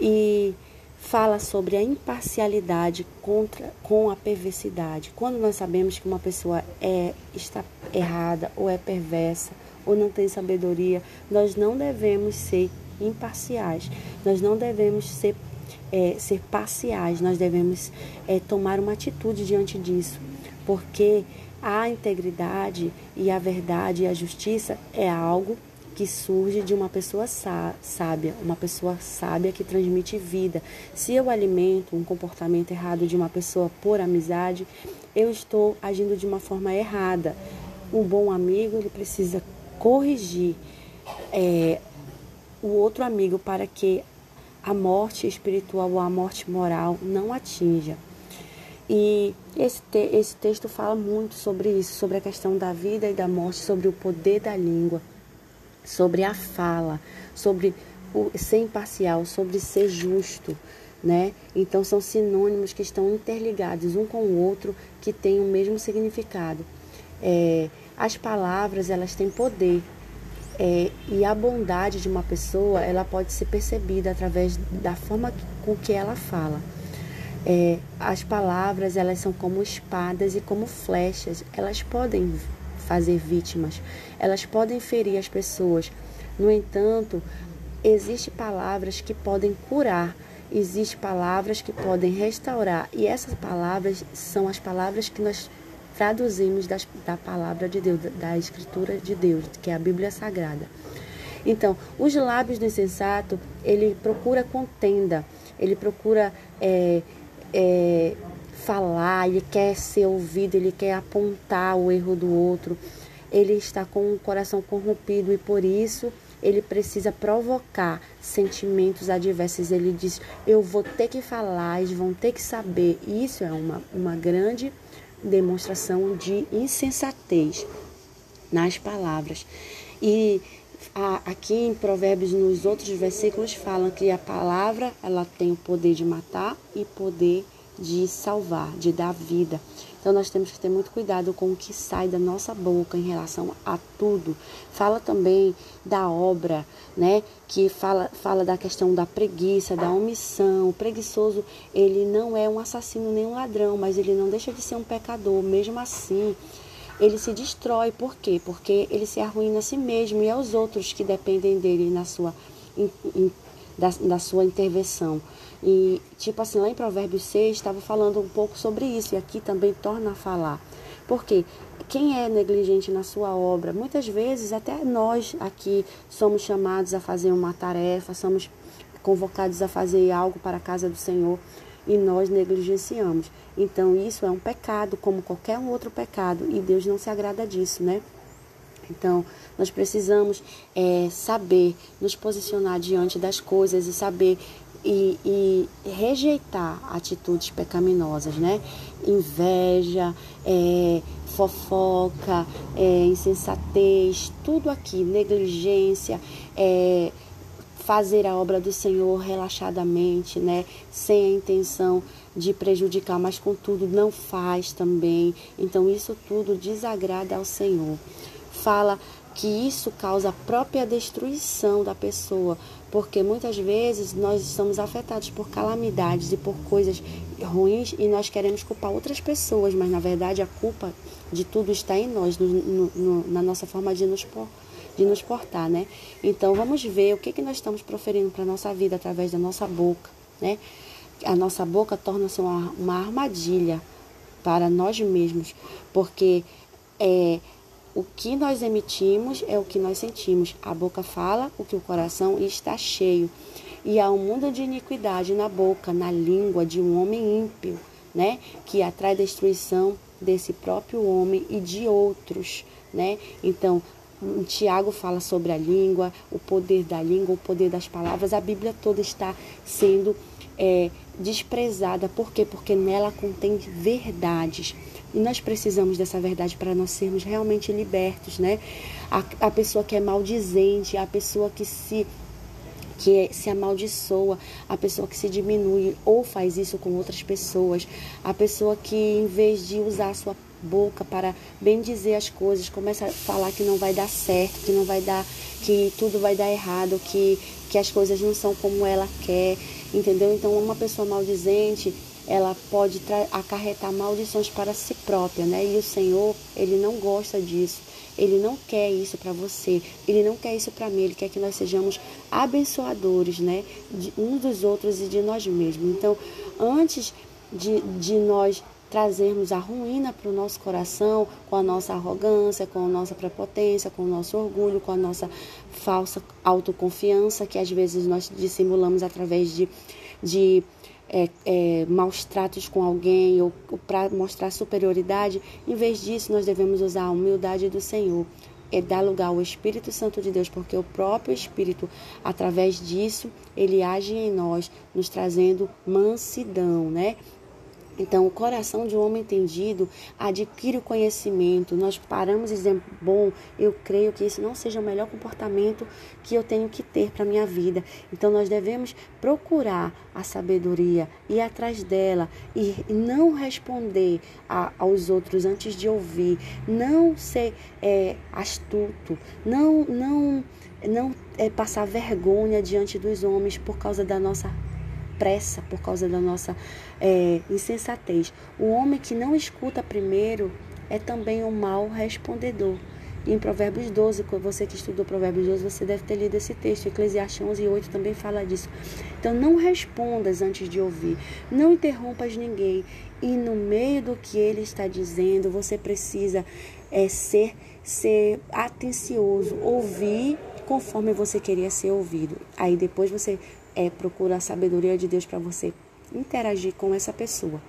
E fala sobre a imparcialidade contra, com a perversidade. Quando nós sabemos que uma pessoa é, está errada, ou é perversa, ou não tem sabedoria, nós não devemos ser imparciais, nós não devemos ser é, ser parciais, nós devemos é, tomar uma atitude diante disso, porque a integridade e a verdade e a justiça é algo que surge de uma pessoa sábia, uma pessoa sábia que transmite vida. Se eu alimento um comportamento errado de uma pessoa por amizade, eu estou agindo de uma forma errada. Um bom amigo ele precisa corrigir é, o outro amigo para que a morte espiritual ou a morte moral não atinja. E esse, te esse texto fala muito sobre isso, sobre a questão da vida e da morte, sobre o poder da língua, sobre a fala, sobre o ser imparcial, sobre ser justo, né? Então são sinônimos que estão interligados um com o outro, que têm o mesmo significado. É, as palavras elas têm poder é, e a bondade de uma pessoa ela pode ser percebida através da forma com que ela fala. É, as palavras elas são como espadas e como flechas, elas podem fazer vítimas, elas podem ferir as pessoas. No entanto, existem palavras que podem curar, existem palavras que podem restaurar, e essas palavras são as palavras que nós traduzimos das, da palavra de Deus, da escritura de Deus, que é a Bíblia Sagrada. Então, os lábios do insensato, ele procura contenda, ele procura é, é, falar, ele quer ser ouvido, ele quer apontar o erro do outro, ele está com o coração corrompido e por isso ele precisa provocar sentimentos adversos. Ele diz: Eu vou ter que falar, eles vão ter que saber. Isso é uma, uma grande demonstração de insensatez nas palavras. E aqui em Provérbios, nos outros versículos, falam que a palavra ela tem o poder de matar e poder de salvar, de dar vida. Então nós temos que ter muito cuidado com o que sai da nossa boca em relação a tudo. Fala também da obra, né? Que fala, fala da questão da preguiça, da omissão. O preguiçoso, ele não é um assassino nem um ladrão, mas ele não deixa de ser um pecador. Mesmo assim, ele se destrói. Por quê? Porque ele se arruína a si mesmo e aos outros que dependem dele na sua, in, in, da, da sua intervenção. E, tipo assim, lá em Provérbios 6 estava falando um pouco sobre isso, e aqui também torna a falar. Porque quem é negligente na sua obra, muitas vezes até nós aqui somos chamados a fazer uma tarefa, somos convocados a fazer algo para a casa do Senhor e nós negligenciamos. Então isso é um pecado, como qualquer outro pecado, e Deus não se agrada disso, né? Então, nós precisamos é, saber nos posicionar diante das coisas e saber e, e rejeitar atitudes pecaminosas, né? Inveja, é, fofoca, é, insensatez, tudo aqui, negligência, é, fazer a obra do Senhor relaxadamente, né? Sem a intenção de prejudicar, mas contudo não faz também. Então isso tudo desagrada ao Senhor. Fala que isso causa a própria destruição da pessoa, porque muitas vezes nós estamos afetados por calamidades e por coisas ruins e nós queremos culpar outras pessoas, mas na verdade a culpa de tudo está em nós, no, no, na nossa forma de nos, de nos portar, né? Então vamos ver o que, que nós estamos proferindo para a nossa vida através da nossa boca, né? A nossa boca torna-se uma, uma armadilha para nós mesmos, porque é, o que nós emitimos é o que nós sentimos. A boca fala o que o coração está cheio. E há um mundo de iniquidade na boca, na língua de um homem ímpio, né? Que atrai destruição desse próprio homem e de outros, né? Então, Tiago fala sobre a língua, o poder da língua, o poder das palavras. A Bíblia toda está sendo é, desprezada. Por quê? Porque nela contém verdades. E nós precisamos dessa verdade para nós sermos realmente libertos, né? A, a pessoa que é maldizente, a pessoa que se que se amaldiçoa, a pessoa que se diminui ou faz isso com outras pessoas, a pessoa que em vez de usar a sua boca para bem dizer as coisas, começa a falar que não vai dar certo, que não vai dar, que tudo vai dar errado, que, que as coisas não são como ela quer, entendeu? Então uma pessoa maldizente ela pode acarretar maldições para si própria, né? E o Senhor, ele não gosta disso. Ele não quer isso para você. Ele não quer isso para mim. Ele quer que nós sejamos abençoadores, né? De uns dos outros e de nós mesmos. Então, antes de, de nós trazermos a ruína para o nosso coração com a nossa arrogância, com a nossa prepotência, com o nosso orgulho, com a nossa falsa autoconfiança, que às vezes nós dissimulamos através de, de é, é, maus tratos com alguém ou, ou para mostrar superioridade. Em vez disso, nós devemos usar a humildade do Senhor. É dar lugar ao Espírito Santo de Deus, porque o próprio Espírito, através disso, ele age em nós, nos trazendo mansidão, né? Então, o coração de um homem entendido adquire o conhecimento. Nós paramos e dizemos: bom, eu creio que isso não seja o melhor comportamento que eu tenho que ter para a minha vida. Então, nós devemos procurar a sabedoria, ir atrás dela e não responder a, aos outros antes de ouvir, não ser é, astuto, não, não, não é, passar vergonha diante dos homens por causa da nossa pressa, por causa da nossa é, insensatez. O homem que não escuta primeiro é também um mau respondedor. em Provérbios 12, você que estudou Provérbios 12, você deve ter lido esse texto. Eclesiastes 11 e 8 também fala disso. Então, não respondas antes de ouvir. Não interrompas ninguém. E no meio do que ele está dizendo, você precisa é, ser, ser atencioso, ouvir conforme você queria ser ouvido. Aí depois você é, procura a sabedoria de Deus para você interagir com essa pessoa.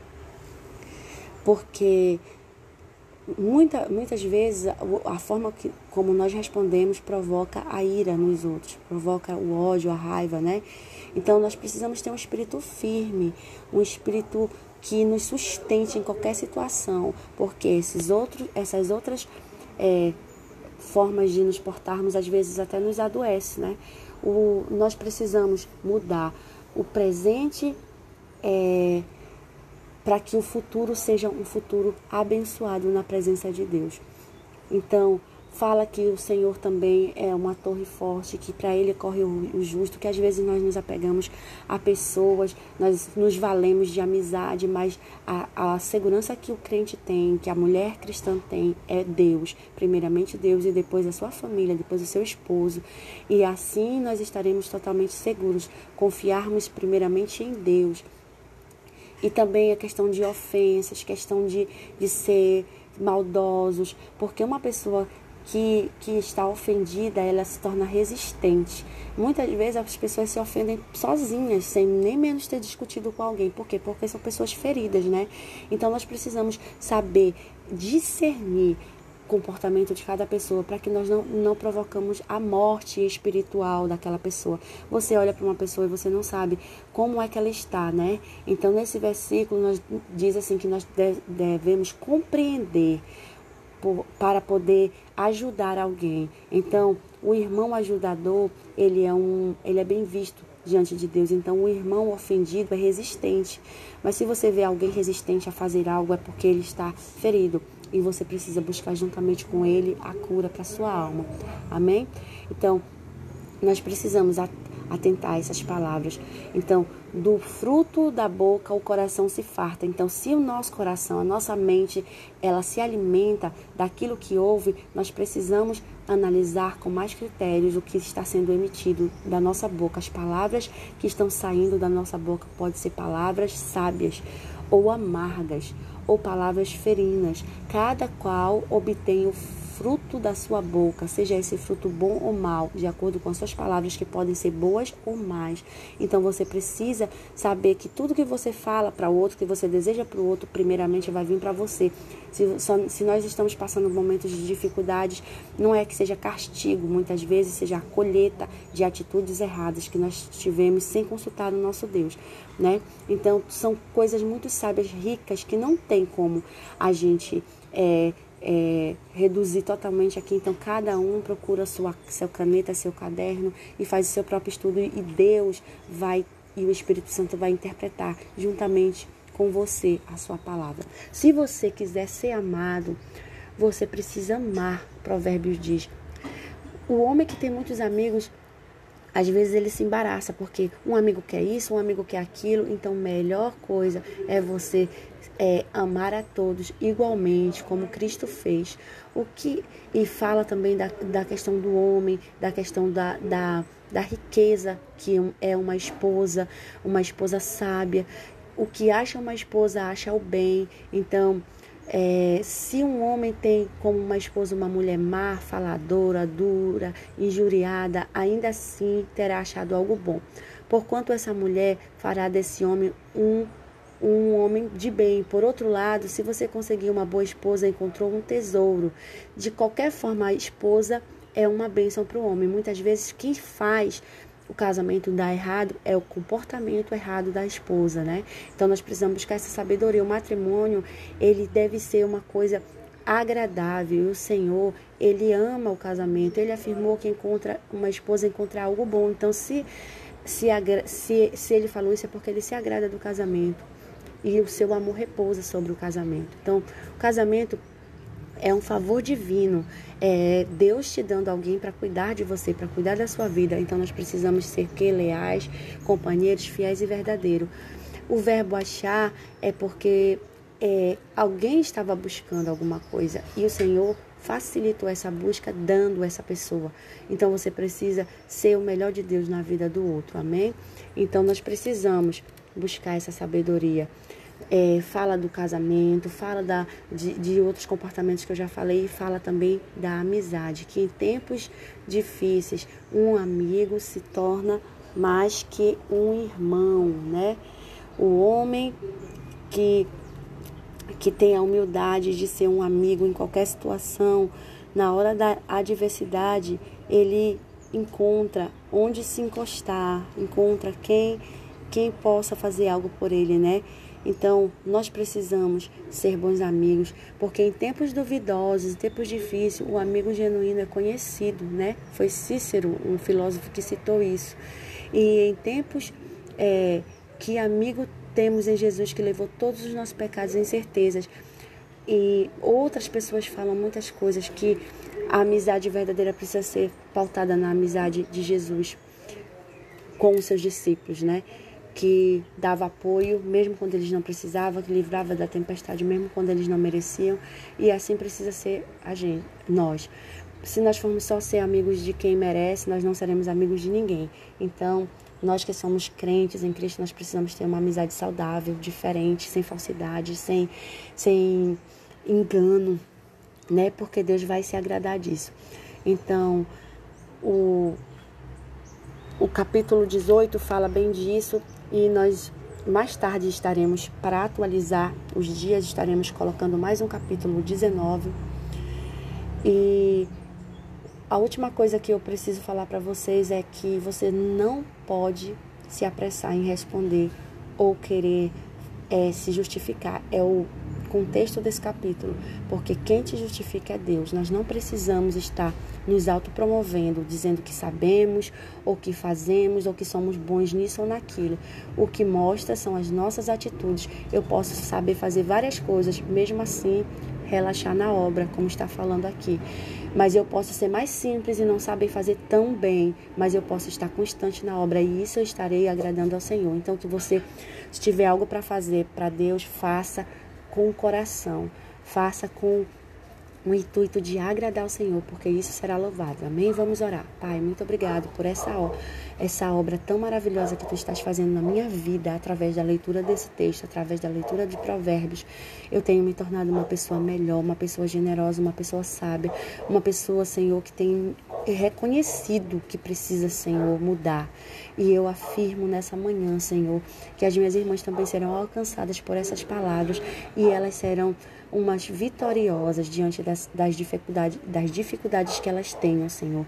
Porque muita, muitas vezes a, forma que, como nós respondemos provoca a ira nos outros, provoca o ódio, a raiva, né? Então nós precisamos ter um espírito firme, um espírito que nos sustente em qualquer situação, porque esses outros, essas outras é, formas de nos portarmos às vezes até nos adoece, né? O, nós precisamos mudar o presente é, para que o futuro seja um futuro abençoado na presença de Deus. Então, fala que o Senhor também é uma torre forte, que para Ele corre o justo, que às vezes nós nos apegamos a pessoas, nós nos valemos de amizade, mas a, a segurança que o crente tem, que a mulher cristã tem, é Deus. Primeiramente Deus e depois a sua família, depois o seu esposo. E assim nós estaremos totalmente seguros, confiarmos primeiramente em Deus. E também a questão de ofensas, questão de, de ser maldosos, porque uma pessoa que, que está ofendida, ela se torna resistente. Muitas vezes as pessoas se ofendem sozinhas, sem nem menos ter discutido com alguém. Por quê? Porque são pessoas feridas, né? Então nós precisamos saber discernir comportamento de cada pessoa para que nós não, não provocamos a morte espiritual daquela pessoa. Você olha para uma pessoa e você não sabe como é que ela está, né? Então nesse versículo nós diz assim que nós devemos compreender por, para poder ajudar alguém. Então, o irmão ajudador, ele é um, ele é bem visto diante de Deus. Então, o irmão ofendido é resistente. Mas se você vê alguém resistente a fazer algo, é porque ele está ferido e você precisa buscar juntamente com ele a cura para sua alma. Amém? Então, nós precisamos atentar a essas palavras. Então, do fruto da boca o coração se farta. Então, se o nosso coração, a nossa mente, ela se alimenta daquilo que ouve, nós precisamos analisar com mais critérios o que está sendo emitido da nossa boca. As palavras que estão saindo da nossa boca podem ser palavras sábias ou amargas ou palavras ferinas, cada qual obtém o fruto da sua boca, seja esse fruto bom ou mal, de acordo com as suas palavras, que podem ser boas ou mais. Então você precisa saber que tudo que você fala para o outro, que você deseja para o outro, primeiramente vai vir para você. Se, se nós estamos passando momentos de dificuldades, não é que seja castigo, muitas vezes seja a colheita de atitudes erradas que nós tivemos sem consultar o nosso Deus, né? Então são coisas muito sábias, ricas, que não tem como a gente é, é, reduzir totalmente aqui. Então, cada um procura sua, seu caneta, seu caderno e faz o seu próprio estudo e Deus vai e o Espírito Santo vai interpretar juntamente com você a sua palavra. Se você quiser ser amado, você precisa amar. Provérbios diz. O homem que tem muitos amigos, às vezes ele se embaraça porque um amigo quer isso, um amigo quer aquilo. Então, melhor coisa é você é amar a todos igualmente, como Cristo fez. O que e fala também da, da questão do homem, da questão da, da, da riqueza, que é uma esposa, uma esposa sábia. O que acha uma esposa acha o bem. Então, é, se um homem tem como uma esposa uma mulher má, faladora, dura, injuriada, ainda assim terá achado algo bom. Porquanto essa mulher fará desse homem um um homem de bem. Por outro lado, se você conseguir uma boa esposa, encontrou um tesouro. De qualquer forma, a esposa é uma bênção para o homem. Muitas vezes, quem faz o casamento dá errado é o comportamento errado da esposa, né? Então nós precisamos buscar essa sabedoria. O matrimônio, ele deve ser uma coisa agradável. O Senhor, ele ama o casamento. Ele afirmou que encontra uma esposa encontra algo bom. Então se se, se, se ele falou isso é porque ele se agrada do casamento e o seu amor repousa sobre o casamento. Então, o casamento é um favor divino, é Deus te dando alguém para cuidar de você, para cuidar da sua vida. Então, nós precisamos ser que leais, companheiros, fiéis e verdadeiros. O verbo achar é porque é, alguém estava buscando alguma coisa e o Senhor facilitou essa busca dando essa pessoa. Então você precisa ser o melhor de Deus na vida do outro, amém? Então nós precisamos buscar essa sabedoria. É, fala do casamento, fala da, de, de, outros comportamentos que eu já falei, e fala também da amizade, que em tempos difíceis um amigo se torna mais que um irmão, né? O homem que que tem a humildade de ser um amigo em qualquer situação, na hora da adversidade, ele encontra onde se encostar, encontra quem quem possa fazer algo por ele, né? Então, nós precisamos ser bons amigos, porque em tempos duvidosos, em tempos difíceis, o amigo genuíno é conhecido, né? Foi Cícero, um filósofo, que citou isso. E em tempos é, que amigo temos em Jesus que levou todos os nossos pecados e incertezas. E outras pessoas falam muitas coisas que a amizade verdadeira precisa ser pautada na amizade de Jesus com os seus discípulos, né? Que dava apoio mesmo quando eles não precisavam, que livrava da tempestade mesmo quando eles não mereciam. E assim precisa ser a gente, nós. Se nós formos só ser amigos de quem merece, nós não seremos amigos de ninguém. Então, nós que somos crentes em Cristo, nós precisamos ter uma amizade saudável, diferente, sem falsidade, sem, sem engano, né? Porque Deus vai se agradar disso. Então, o, o capítulo 18 fala bem disso e nós mais tarde estaremos, para atualizar os dias, estaremos colocando mais um capítulo 19. E a última coisa que eu preciso falar para vocês é que você não pode se apressar em responder ou querer é, se justificar. É o contexto desse capítulo, porque quem te justifica é Deus. Nós não precisamos estar nos autopromovendo, dizendo que sabemos, ou que fazemos, ou que somos bons nisso ou naquilo. O que mostra são as nossas atitudes. Eu posso saber fazer várias coisas, mesmo assim relaxar na obra, como está falando aqui. Mas eu posso ser mais simples e não saber fazer tão bem, mas eu posso estar constante na obra e isso eu estarei agradando ao Senhor. Então, que você, se tiver algo para fazer para Deus, faça com o coração, faça com o intuito de agradar ao Senhor, porque isso será louvado. Amém? Vamos orar. Pai, muito obrigado por essa, essa obra tão maravilhosa que tu estás fazendo na minha vida, através da leitura desse texto, através da leitura de provérbios. Eu tenho me tornado uma pessoa melhor, uma pessoa generosa, uma pessoa sábia, uma pessoa, Senhor, que tem reconhecido que precisa, Senhor, mudar. E eu afirmo nessa manhã, Senhor, que as minhas irmãs também serão alcançadas por essas palavras e elas serão umas vitoriosas diante das, das, dificuldades, das dificuldades que elas tenham, Senhor.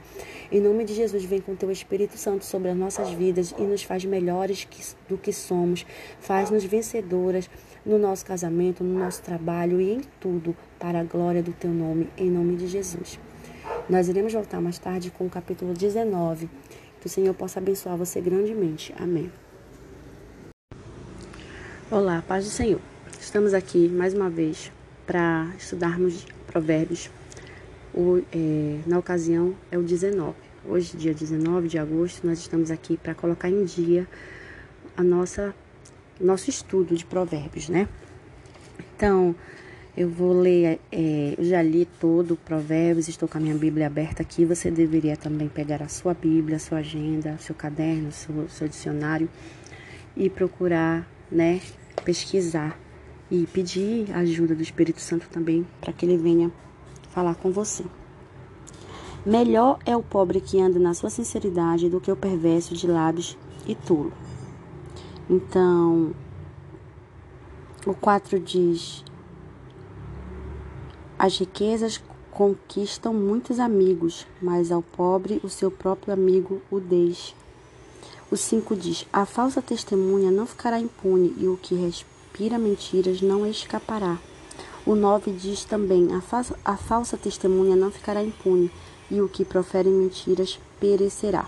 Em nome de Jesus, vem com teu Espírito Santo sobre as nossas vidas e nos faz melhores que, do que somos. Faz-nos vencedoras no nosso casamento, no nosso trabalho e em tudo, para a glória do teu nome, em nome de Jesus. Nós iremos voltar mais tarde com o capítulo 19. Que o Senhor possa abençoar você grandemente. Amém. Olá, paz do Senhor. Estamos aqui mais uma vez para estudarmos provérbios. O, é, na ocasião é o 19. Hoje, dia 19 de agosto, nós estamos aqui para colocar em dia a nossa nosso estudo de provérbios, né? Então, eu vou ler, é, já li todo o provérbios, estou com a minha Bíblia aberta aqui. Você deveria também pegar a sua Bíblia, a sua agenda, seu caderno, seu, seu dicionário e procurar, né, pesquisar e pedir a ajuda do Espírito Santo também para que ele venha falar com você. Melhor é o pobre que anda na sua sinceridade do que o perverso de lábios e tulo. Então, o 4 diz: As riquezas conquistam muitos amigos, mas ao pobre o seu próprio amigo o deixa. O 5 diz: A falsa testemunha não ficará impune e o que respira mentiras não escapará. O 9 diz também: a, fa a falsa testemunha não ficará impune e o que profere mentiras perecerá.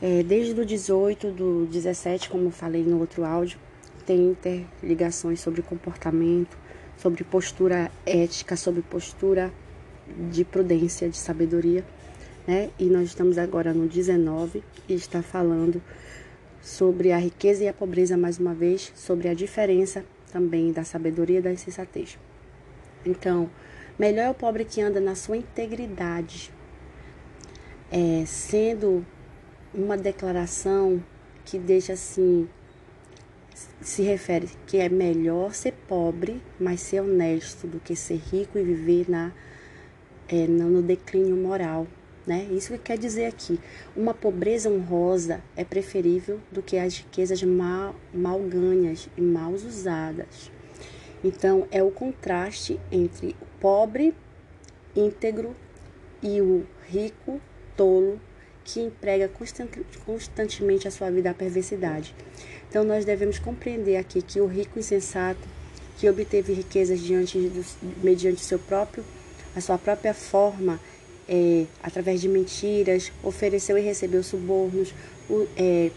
É, desde o 18 do 17, como falei no outro áudio, tem interligações sobre comportamento, sobre postura ética, sobre postura de prudência, de sabedoria, né? E nós estamos agora no 19 e está falando sobre a riqueza e a pobreza mais uma vez, sobre a diferença também da sabedoria e da insensatez. Então, melhor é o pobre que anda na sua integridade, é, sendo uma declaração que deixa assim se refere que é melhor ser pobre, mas ser honesto, do que ser rico e viver na, é, no declínio moral. Né? Isso que quer dizer aqui. Uma pobreza honrosa é preferível do que as riquezas mal, mal ganhas e mal usadas. Então, é o contraste entre o pobre íntegro e o rico tolo que emprega constantemente a sua vida à perversidade. Então, nós devemos compreender aqui que o rico insensato, que obteve riquezas diante do, mediante seu próprio, a sua própria forma, é, através de mentiras, ofereceu e recebeu subornos, o, é,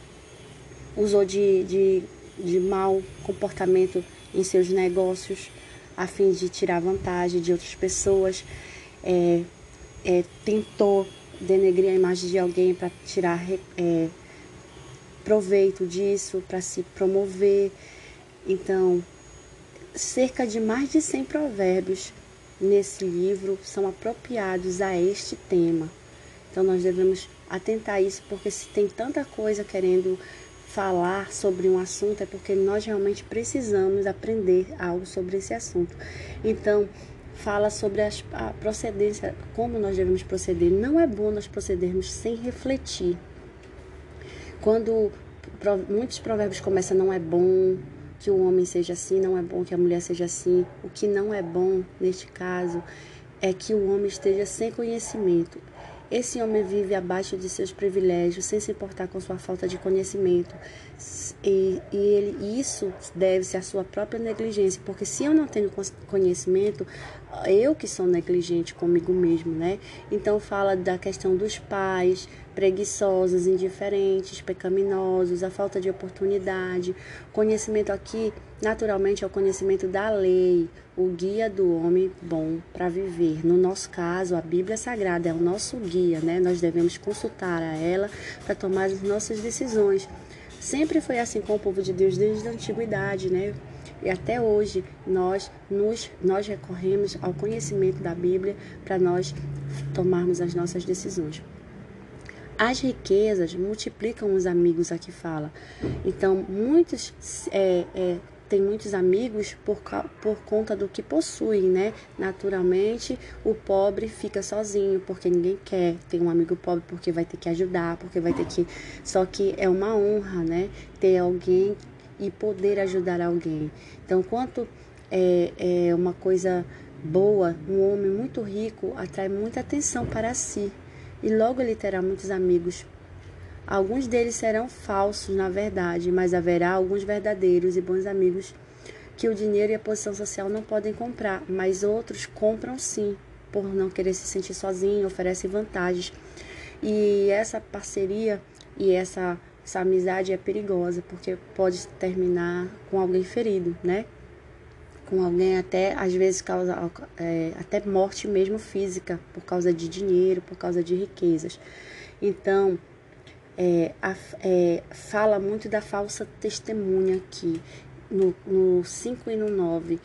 usou de, de, de mau comportamento em seus negócios, a fim de tirar vantagem de outras pessoas, é, é tentou denegrir a imagem de alguém para tirar é, proveito disso para se promover. Então, cerca de mais de 100 provérbios nesse livro são apropriados a este tema. Então, nós devemos atentar a isso, porque se tem tanta coisa querendo falar sobre um assunto, é porque nós realmente precisamos aprender algo sobre esse assunto. Então, fala sobre a procedência, como nós devemos proceder. Não é bom nós procedermos sem refletir. Quando muitos provérbios começam não é bom que o homem seja assim, não é bom que a mulher seja assim. O que não é bom neste caso é que o homem esteja sem conhecimento. Esse homem vive abaixo de seus privilégios, sem se importar com sua falta de conhecimento. E, e ele, isso deve-se à sua própria negligência, porque se eu não tenho conhecimento, eu que sou negligente comigo mesmo, né? Então fala da questão dos pais, preguiçosos, indiferentes, pecaminosos, a falta de oportunidade. Conhecimento aqui, naturalmente, é o conhecimento da lei, o guia do homem bom para viver. No nosso caso, a Bíblia Sagrada é o nosso guia, né? Nós devemos consultar a ela para tomar as nossas decisões. Sempre foi assim com o povo de Deus desde a antiguidade, né? E até hoje nós nos nós recorremos ao conhecimento da Bíblia para nós tomarmos as nossas decisões. As riquezas multiplicam os amigos, aqui fala. Então, muitos é, é, tem muitos amigos por, por conta do que possuem, né? Naturalmente, o pobre fica sozinho porque ninguém quer ter um amigo pobre porque vai ter que ajudar, porque vai ter que. Só que é uma honra, né? Ter alguém e poder ajudar alguém. Então, quanto é, é uma coisa boa, um homem muito rico atrai muita atenção para si, e logo ele terá muitos amigos. Alguns deles serão falsos, na verdade, mas haverá alguns verdadeiros e bons amigos que o dinheiro e a posição social não podem comprar, mas outros compram sim, por não querer se sentir sozinho, oferecem vantagens. E essa parceria e essa, essa amizade é perigosa, porque pode terminar com alguém ferido, né? Com alguém até às vezes causa é, até morte mesmo física por causa de dinheiro, por causa de riquezas. Então é, a, é, fala muito da falsa testemunha aqui no 5 e no 9.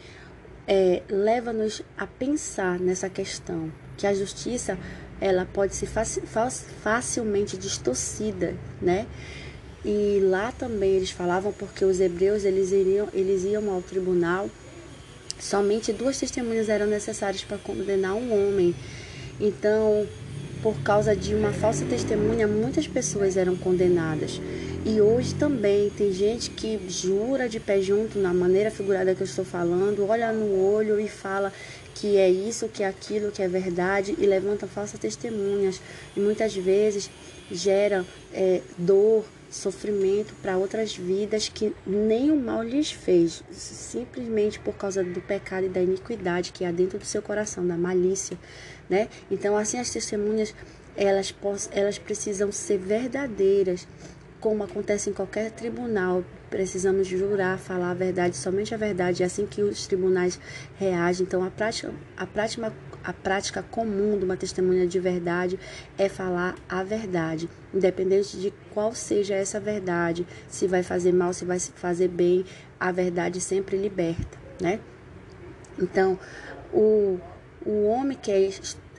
É, leva-nos a pensar nessa questão que a justiça ela pode ser faci, facilmente distorcida, né? E lá também eles falavam porque os hebreus eles iriam eles iam ao tribunal Somente duas testemunhas eram necessárias para condenar um homem. Então, por causa de uma falsa testemunha, muitas pessoas eram condenadas. E hoje também tem gente que jura de pé junto, na maneira figurada que eu estou falando, olha no olho e fala que é isso, que é aquilo, que é verdade e levantam falsas testemunhas e muitas vezes gera é, dor, sofrimento para outras vidas que o mal lhes fez, simplesmente por causa do pecado e da iniquidade que há dentro do seu coração, da malícia, né? Então, assim, as testemunhas, elas, elas precisam ser verdadeiras, como acontece em qualquer tribunal, precisamos jurar, falar a verdade, somente a verdade. É assim que os tribunais reagem. Então, a prática, a prática, a prática comum de uma testemunha de verdade é falar a verdade, independente de qual seja essa verdade, se vai fazer mal, se vai fazer bem, a verdade sempre liberta, né? Então, o, o homem que é,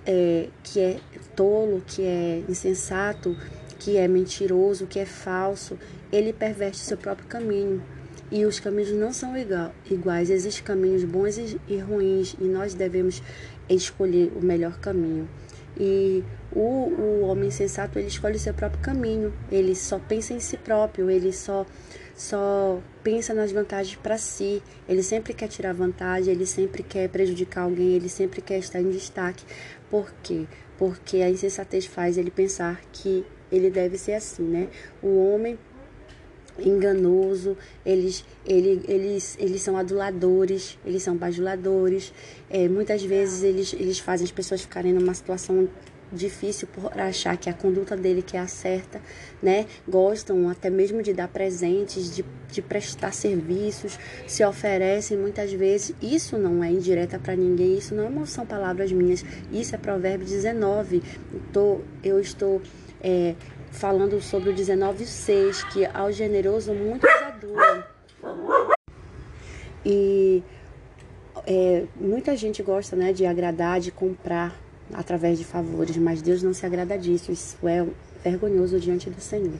é, que é tolo, que é insensato, que é mentiroso, que é falso, ele perverte seu próprio caminho. E os caminhos não são iguais, existem caminhos bons e ruins, e nós devemos escolher o melhor caminho. E o, o homem sensato, ele escolhe o seu próprio caminho, ele só pensa em si próprio, ele só, só pensa nas vantagens para si, ele sempre quer tirar vantagem, ele sempre quer prejudicar alguém, ele sempre quer estar em destaque. Por quê? Porque a insensatez faz ele pensar que ele deve ser assim, né? O homem enganoso, eles, ele, eles, eles são aduladores, eles são bajuladores. É, muitas vezes eles, eles fazem as pessoas ficarem numa situação difícil por achar que a conduta dele que é a certa, né? Gostam até mesmo de dar presentes, de, de prestar serviços, se oferecem muitas vezes. Isso não é indireta para ninguém, isso não são palavras minhas, isso é Provérbio 19. Tô, eu estou é, falando sobre o 19,6, que ao generoso muito adula. E é, muita gente gosta né, de agradar, de comprar através de favores, mas Deus não se agrada disso. Isso é vergonhoso diante do Senhor.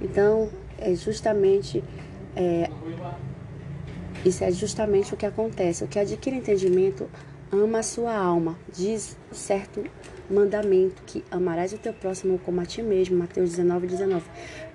Então, é justamente é, isso é justamente o que acontece. O que adquire entendimento ama a sua alma, diz certo mandamento que amarás o teu próximo como a ti mesmo, Mateus 19, 19.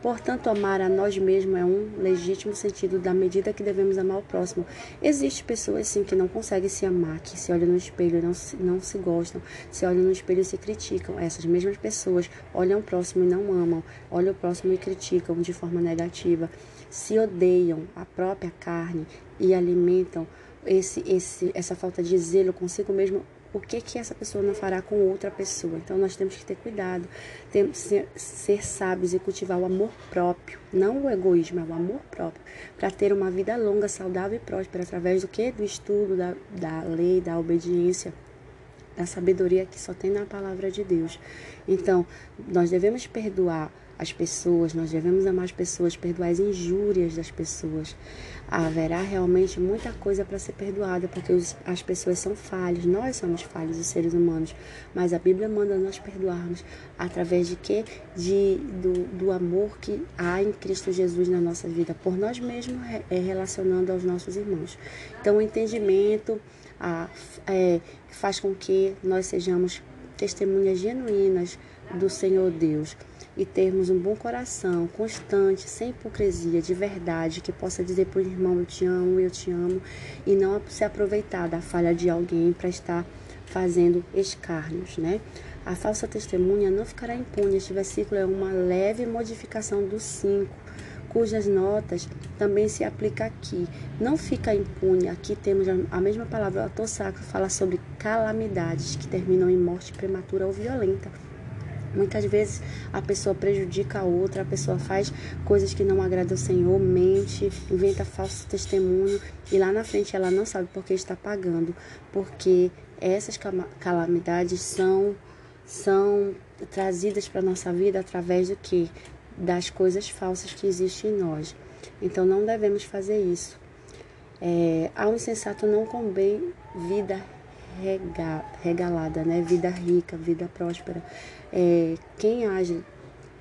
Portanto, amar a nós mesmos é um legítimo sentido da medida que devemos amar o próximo. Existem pessoas, sim, que não conseguem se amar, que se olham no espelho e não se, não se gostam, se olham no espelho e se criticam. Essas mesmas pessoas olham o próximo e não amam, olham o próximo e criticam de forma negativa, se odeiam a própria carne e alimentam esse, esse, essa falta de zelo consigo mesmo o que que essa pessoa não fará com outra pessoa. Então nós temos que ter cuidado, temos ser, ser sábios e cultivar o amor próprio, não o egoísmo, é o amor próprio, para ter uma vida longa, saudável e próspera através do que do estudo da, da lei, da obediência, da sabedoria que só tem na palavra de Deus. Então nós devemos perdoar as pessoas, nós devemos amar as pessoas, perdoar as injúrias das pessoas. Haverá realmente muita coisa para ser perdoada, porque os, as pessoas são falhas, nós somos falhos, os seres humanos, mas a Bíblia manda nós perdoarmos através de quê? De, do, do amor que há em Cristo Jesus na nossa vida, por nós mesmos, é, relacionando aos nossos irmãos. Então, o entendimento a, é, faz com que nós sejamos testemunhas genuínas do Senhor Deus e termos um bom coração, constante, sem hipocrisia, de verdade, que possa dizer para o irmão: Eu te amo, eu te amo, e não se aproveitar da falha de alguém para estar fazendo escárnios, né? A falsa testemunha não ficará impune. Este versículo é uma leve modificação do 5, cujas notas também se aplica aqui. Não fica impune. Aqui temos a mesma palavra, o autor sacro fala sobre calamidades que terminam em morte prematura ou violenta. Muitas vezes a pessoa prejudica a outra, a pessoa faz coisas que não agradam ao Senhor, mente, inventa falso testemunho e lá na frente ela não sabe por que está pagando, porque essas calamidades são são trazidas para nossa vida através do que das coisas falsas que existem em nós. Então não devemos fazer isso. É, ao insensato não convém vida regalada, né? Vida rica, vida próspera. É, quem age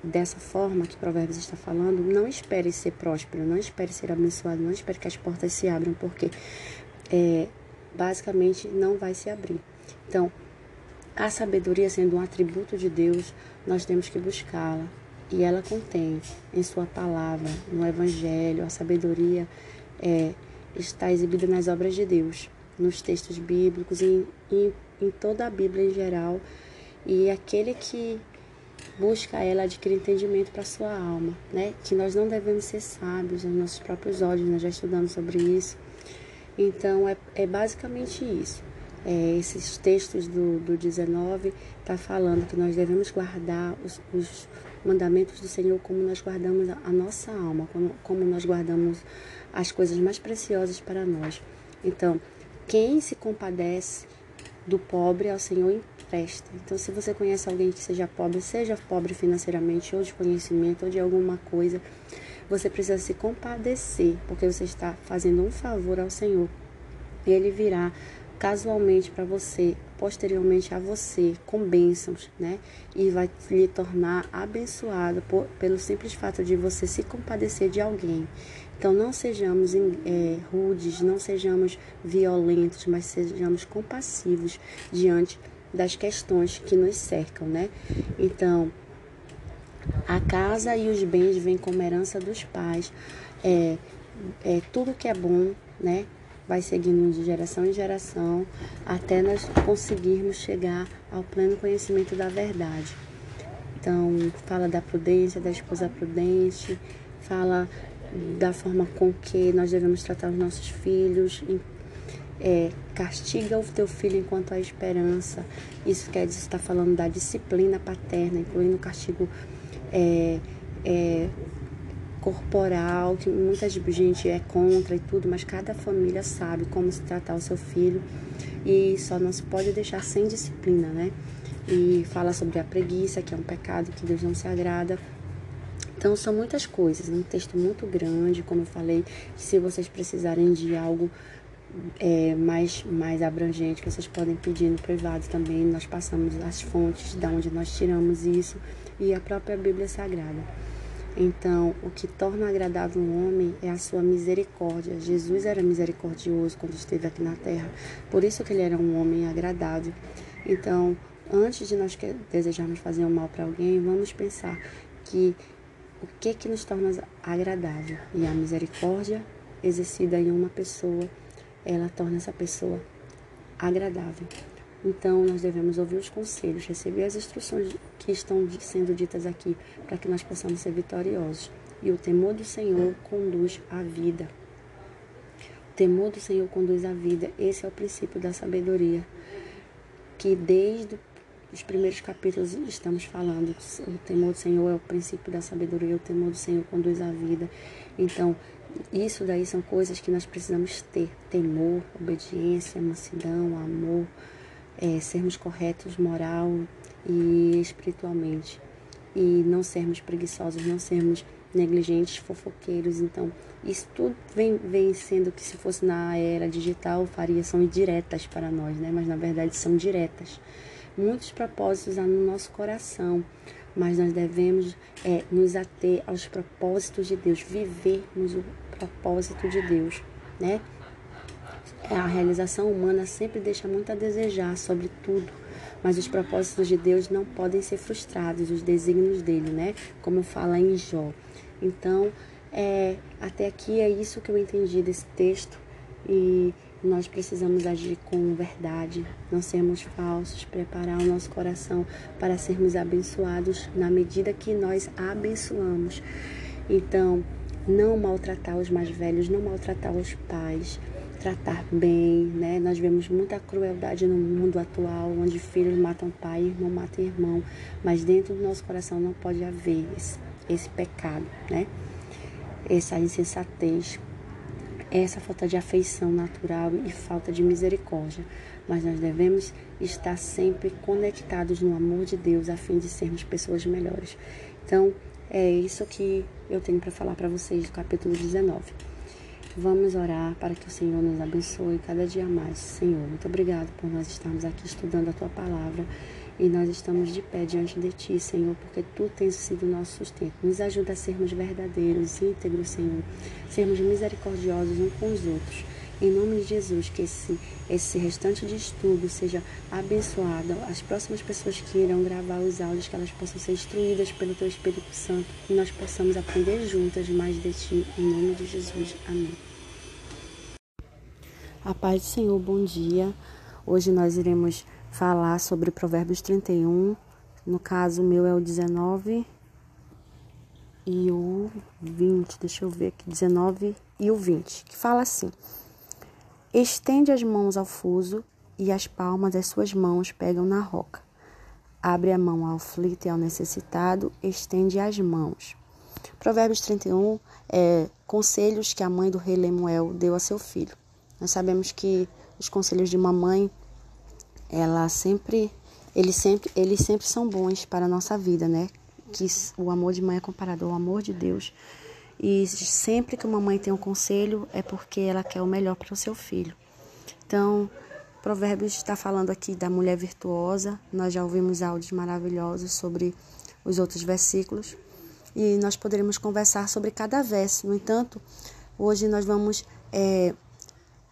dessa forma que Provérbios está falando, não espere ser próspero, não espere ser abençoado, não espere que as portas se abram, porque é, basicamente não vai se abrir. Então, a sabedoria sendo um atributo de Deus, nós temos que buscá-la. E ela contém em sua palavra, no Evangelho, a sabedoria é, está exibida nas obras de Deus. nos textos bíblicos, em, em, em toda a Bíblia em geral. E aquele que busca ela adquire entendimento para sua alma, né? Que nós não devemos ser sábios nos nossos próprios olhos, nós já estudamos sobre isso. Então é, é basicamente isso. É, esses textos do, do 19 está falando que nós devemos guardar os, os, mandamentos do Senhor como nós guardamos a, a nossa alma, como, como nós guardamos as coisas mais preciosas para nós. Então, quem se compadece do pobre ao Senhor empresta. Então, se você conhece alguém que seja pobre, seja pobre financeiramente, ou de conhecimento, ou de alguma coisa, você precisa se compadecer, porque você está fazendo um favor ao Senhor. E ele virá casualmente para você, posteriormente a você, com bênçãos, né? E vai lhe tornar abençoado por, pelo simples fato de você se compadecer de alguém. Então, não sejamos é, rudes, não sejamos violentos, mas sejamos compassivos diante das questões que nos cercam, né? Então, a casa e os bens vêm como herança dos pais. É, é tudo que é bom, né? Vai seguindo de geração em geração até nós conseguirmos chegar ao pleno conhecimento da verdade. Então, fala da prudência, da esposa prudente, fala da forma com que nós devemos tratar os nossos filhos, é, castiga o teu filho enquanto há esperança. Isso quer dizer, está falando da disciplina paterna, incluindo o castigo é, é, corporal, que muita gente é contra e tudo, mas cada família sabe como se tratar o seu filho e só não se pode deixar sem disciplina, né? E fala sobre a preguiça, que é um pecado que Deus não se agrada. Então são muitas coisas, um texto muito grande, como eu falei, se vocês precisarem de algo é, mais, mais abrangente que vocês podem pedir no privado também. Nós passamos as fontes de onde nós tiramos isso e a própria Bíblia Sagrada. Então, o que torna agradável um homem é a sua misericórdia. Jesus era misericordioso quando esteve aqui na terra, por isso que ele era um homem agradável. Então, antes de nós desejarmos fazer um mal para alguém, vamos pensar que o que que nos torna agradável? E a misericórdia exercida em uma pessoa ela torna essa pessoa agradável. Então, nós devemos ouvir os conselhos, receber as instruções que estão sendo ditas aqui, para que nós possamos ser vitoriosos. E o temor do Senhor conduz à vida. O temor do Senhor conduz à vida. Esse é o princípio da sabedoria, que desde os primeiros capítulos estamos falando. O temor do Senhor é o princípio da sabedoria, o temor do Senhor conduz à vida. Então, isso daí são coisas que nós precisamos ter: temor, obediência, mansidão, amor, é, sermos corretos moral e espiritualmente. E não sermos preguiçosos, não sermos negligentes, fofoqueiros. Então, isso tudo vem, vem sendo que se fosse na era digital, faria são diretas para nós, né? Mas na verdade são diretas. Muitos propósitos há no nosso coração, mas nós devemos é, nos ater aos propósitos de Deus, vivermos o propósito de Deus, né? A realização humana sempre deixa muito a desejar sobre tudo, mas os propósitos de Deus não podem ser frustrados, os desígnios dele, né? Como fala em Jó. Então, é, até aqui é isso que eu entendi desse texto e nós precisamos agir com verdade, não sermos falsos, preparar o nosso coração para sermos abençoados na medida que nós abençoamos. Então, não maltratar os mais velhos, não maltratar os pais, tratar bem, né? Nós vemos muita crueldade no mundo atual, onde filhos matam pai, irmão mata irmão, mas dentro do nosso coração não pode haver esse, esse pecado, né? Essa insensatez, essa falta de afeição natural e falta de misericórdia. Mas nós devemos estar sempre conectados no amor de Deus a fim de sermos pessoas melhores. Então, é isso que eu tenho para falar para vocês do capítulo 19. Vamos orar para que o Senhor nos abençoe cada dia mais. Senhor, muito obrigado por nós estarmos aqui estudando a tua palavra e nós estamos de pé diante de ti, Senhor, porque tu tens sido o nosso sustento. Nos ajuda a sermos verdadeiros, íntegros, Senhor, sermos misericordiosos uns com os outros em nome de Jesus, que esse, esse restante de estudo seja abençoado. As próximas pessoas que irão gravar os áudios, que elas possam ser instruídas pelo Teu Espírito Santo e nós possamos aprender juntas mais de Ti. Em nome de Jesus. Amém. A paz do Senhor, bom dia. Hoje nós iremos falar sobre Provérbios 31. No caso, o meu é o 19 e o 20. Deixa eu ver aqui, 19 e o 20, que fala assim: Estende as mãos ao fuso e as palmas das suas mãos pegam na roca. Abre a mão ao aflito e ao necessitado, estende as mãos. Provérbios 31 é conselhos que a mãe do rei Lemuel deu a seu filho. Nós sabemos que os conselhos de uma mãe, ela sempre, eles sempre, eles sempre são bons para a nossa vida, né? Que o amor de mãe é comparado ao amor de Deus. E sempre que uma mãe tem um conselho é porque ela quer o melhor para o seu filho. Então, Provérbios está falando aqui da mulher virtuosa. Nós já ouvimos áudios maravilhosos sobre os outros versículos e nós poderemos conversar sobre cada verso. No entanto, hoje nós vamos é,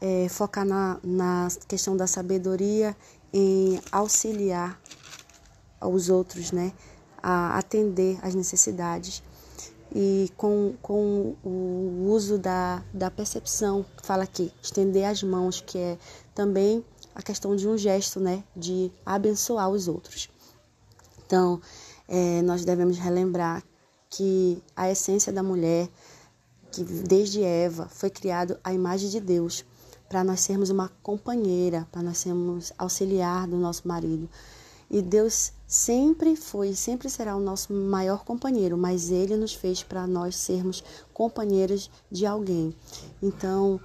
é, focar na, na questão da sabedoria em auxiliar os outros, né, a atender às necessidades e com, com o uso da, da percepção, fala aqui, estender as mãos, que é também a questão de um gesto, né, de abençoar os outros. Então, é, nós devemos relembrar que a essência da mulher, que desde Eva foi criado a imagem de Deus, para nós sermos uma companheira, para nós sermos auxiliar do nosso marido. E Deus sempre foi e sempre será o nosso maior companheiro, mas Ele nos fez para nós sermos companheiras de alguém. Então,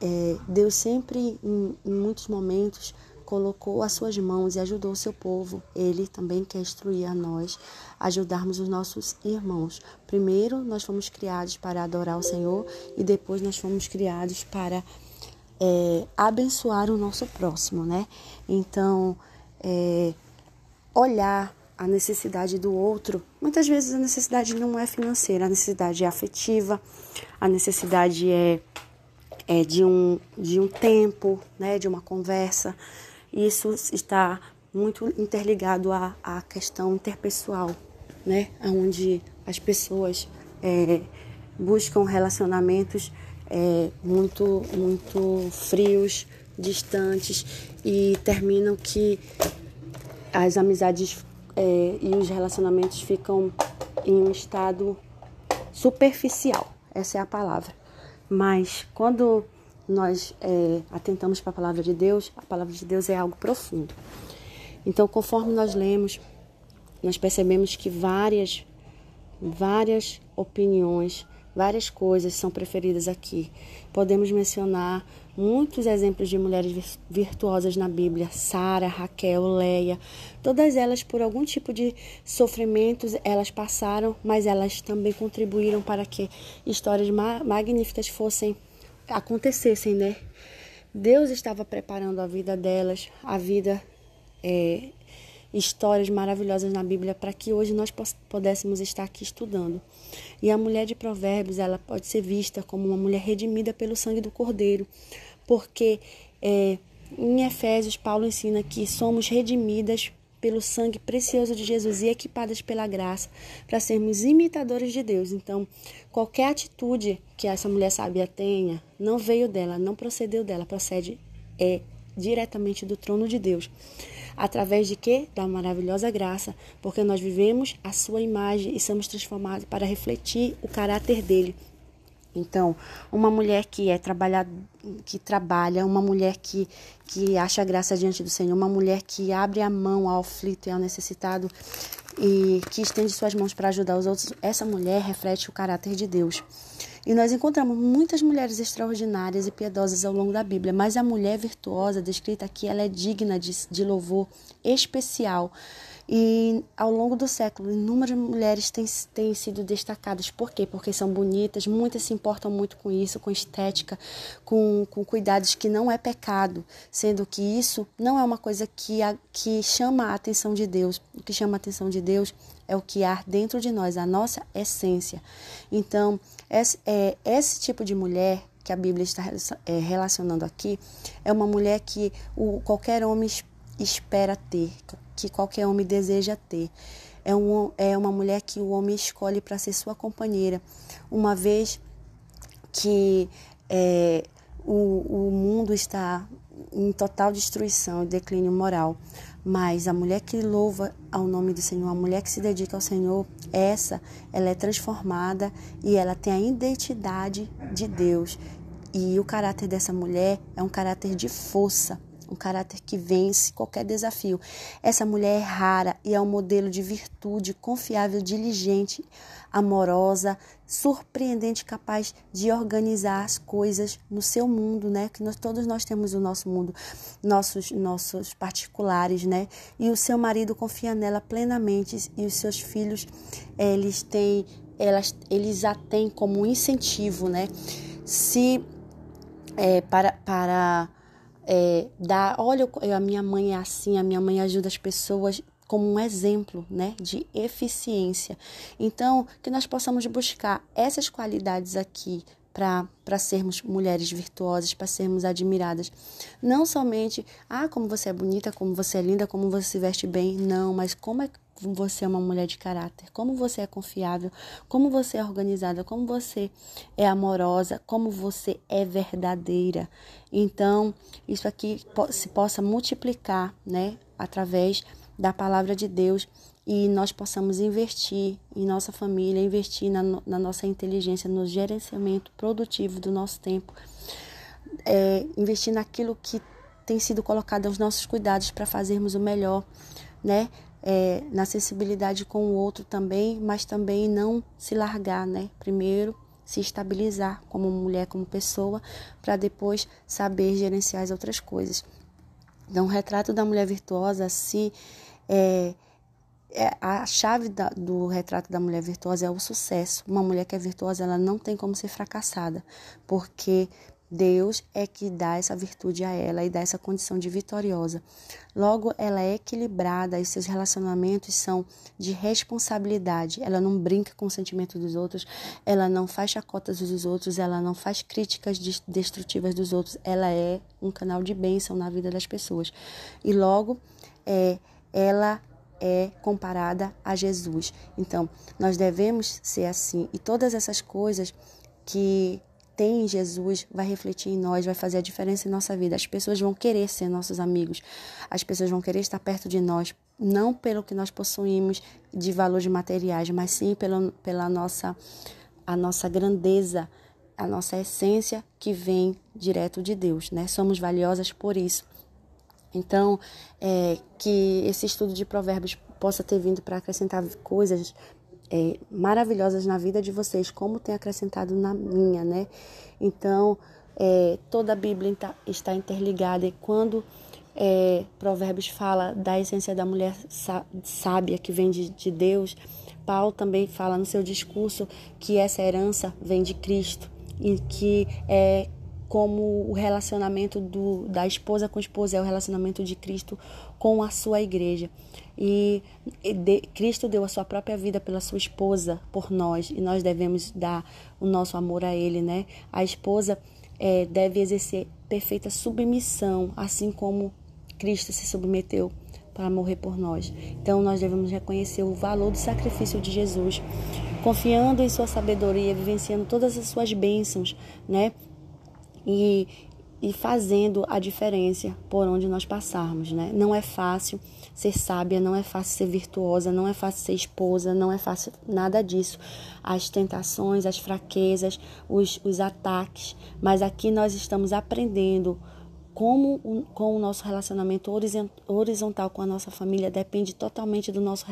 é, Deus sempre, em, em muitos momentos, colocou as suas mãos e ajudou o seu povo. Ele também quer instruir a nós, ajudarmos os nossos irmãos. Primeiro, nós fomos criados para adorar o Senhor e depois nós fomos criados para é, abençoar o nosso próximo, né? Então, é, olhar a necessidade do outro. Muitas vezes a necessidade não é financeira, a necessidade é afetiva, a necessidade é, é de, um, de um tempo, né, de uma conversa. Isso está muito interligado à, à questão interpessoal, né, onde as pessoas é, buscam relacionamentos é, muito, muito frios, distantes e terminam que as amizades é, e os relacionamentos ficam em um estado superficial. Essa é a palavra. Mas quando nós é, atentamos para a palavra de Deus, a palavra de Deus é algo profundo. Então, conforme nós lemos, nós percebemos que várias, várias opiniões Várias coisas são preferidas aqui. Podemos mencionar muitos exemplos de mulheres virtuosas na Bíblia: Sara, Raquel, Leia. Todas elas, por algum tipo de sofrimentos, elas passaram, mas elas também contribuíram para que histórias magníficas fossem acontecessem, né? Deus estava preparando a vida delas, a vida é, histórias maravilhosas na Bíblia para que hoje nós pudéssemos estar aqui estudando. E a mulher de Provérbios, ela pode ser vista como uma mulher redimida pelo sangue do Cordeiro, porque é, em Efésios, Paulo ensina que somos redimidas pelo sangue precioso de Jesus e equipadas pela graça para sermos imitadores de Deus. Então, qualquer atitude que essa mulher sábia tenha, não veio dela, não procedeu dela, procede é diretamente do trono de Deus. Através de quê? Da maravilhosa graça, porque nós vivemos a sua imagem e somos transformados para refletir o caráter dele. Então, uma mulher que é trabalhar, que trabalha, uma mulher que, que acha graça diante do Senhor, uma mulher que abre a mão ao aflito e ao necessitado e que estende suas mãos para ajudar os outros, essa mulher reflete o caráter de Deus. E nós encontramos muitas mulheres extraordinárias e piedosas ao longo da Bíblia, mas a mulher virtuosa descrita aqui, ela é digna de, de louvor especial. E ao longo do século, inúmeras mulheres têm, têm sido destacadas. Por quê? Porque são bonitas, muitas se importam muito com isso, com estética, com, com cuidados que não é pecado, sendo que isso não é uma coisa que, a, que chama a atenção de Deus. O que chama a atenção de Deus é o que há dentro de nós, a nossa essência. Então, esse, é, esse tipo de mulher que a Bíblia está é, relacionando aqui é uma mulher que o, qualquer homem espera ter, que qualquer homem deseja ter. É, um, é uma mulher que o homem escolhe para ser sua companheira, uma vez que é, o, o mundo está em total destruição e declínio moral. Mas a mulher que louva ao nome do Senhor, a mulher que se dedica ao Senhor, essa, ela é transformada e ela tem a identidade de Deus. E o caráter dessa mulher é um caráter de força, um caráter que vence qualquer desafio. Essa mulher é rara e é um modelo de virtude confiável, diligente, amorosa, surpreendente, capaz de organizar as coisas no seu mundo, né? Que nós, todos nós temos o nosso mundo, nossos nossos particulares, né? E o seu marido confia nela plenamente e os seus filhos, eles têm elas eles a têm como incentivo, né? Se é, para para é, dar, olha, a minha mãe é assim, a minha mãe ajuda as pessoas como um exemplo né, de eficiência. Então, que nós possamos buscar essas qualidades aqui para sermos mulheres virtuosas, para sermos admiradas. Não somente, ah, como você é bonita, como você é linda, como você se veste bem, não, mas como é você é uma mulher de caráter, como você é confiável, como você é organizada, como você é amorosa, como você é verdadeira. Então, isso aqui se possa multiplicar, né, através da palavra de Deus e nós possamos investir em nossa família, investir na, na nossa inteligência, no gerenciamento produtivo do nosso tempo, é, investir naquilo que tem sido colocado aos nossos cuidados para fazermos o melhor, né? É, na sensibilidade com o outro também, mas também não se largar, né? Primeiro se estabilizar como mulher, como pessoa, para depois saber gerenciar as outras coisas. Então, o retrato da mulher virtuosa se é, é, a chave da, do retrato da mulher virtuosa é o sucesso. Uma mulher que é virtuosa, ela não tem como ser fracassada, porque Deus é que dá essa virtude a ela e dá essa condição de vitoriosa. Logo, ela é equilibrada e seus relacionamentos são de responsabilidade. Ela não brinca com o sentimento dos outros, ela não faz chacotas dos outros, ela não faz críticas destrutivas dos outros. Ela é um canal de bênção na vida das pessoas. E logo, é, ela é comparada a Jesus. Então, nós devemos ser assim. E todas essas coisas que tem em Jesus vai refletir em nós, vai fazer a diferença em nossa vida. As pessoas vão querer ser nossos amigos, as pessoas vão querer estar perto de nós, não pelo que nós possuímos de valores materiais, mas sim pela, pela nossa, a nossa grandeza, a nossa essência que vem direto de Deus. Né? Somos valiosas por isso. Então, é, que esse estudo de provérbios possa ter vindo para acrescentar coisas é, maravilhosas na vida de vocês, como tem acrescentado na minha, né? Então, é, toda a Bíblia está interligada e quando é, Provérbios fala da essência da mulher sábia que vem de, de Deus, Paulo também fala no seu discurso que essa herança vem de Cristo e que é como o relacionamento do, da esposa com a esposa é o relacionamento de Cristo com a sua igreja. E de, Cristo deu a sua própria vida pela sua esposa, por nós, e nós devemos dar o nosso amor a Ele, né? A esposa é, deve exercer perfeita submissão, assim como Cristo se submeteu para morrer por nós. Então nós devemos reconhecer o valor do sacrifício de Jesus, confiando em sua sabedoria, vivenciando todas as suas bênçãos, né? E, e fazendo a diferença por onde nós passarmos, né? Não é fácil ser sábia, não é fácil ser virtuosa, não é fácil ser esposa, não é fácil nada disso. As tentações, as fraquezas, os, os ataques, mas aqui nós estamos aprendendo como com o nosso relacionamento horizontal com a nossa família depende totalmente do nosso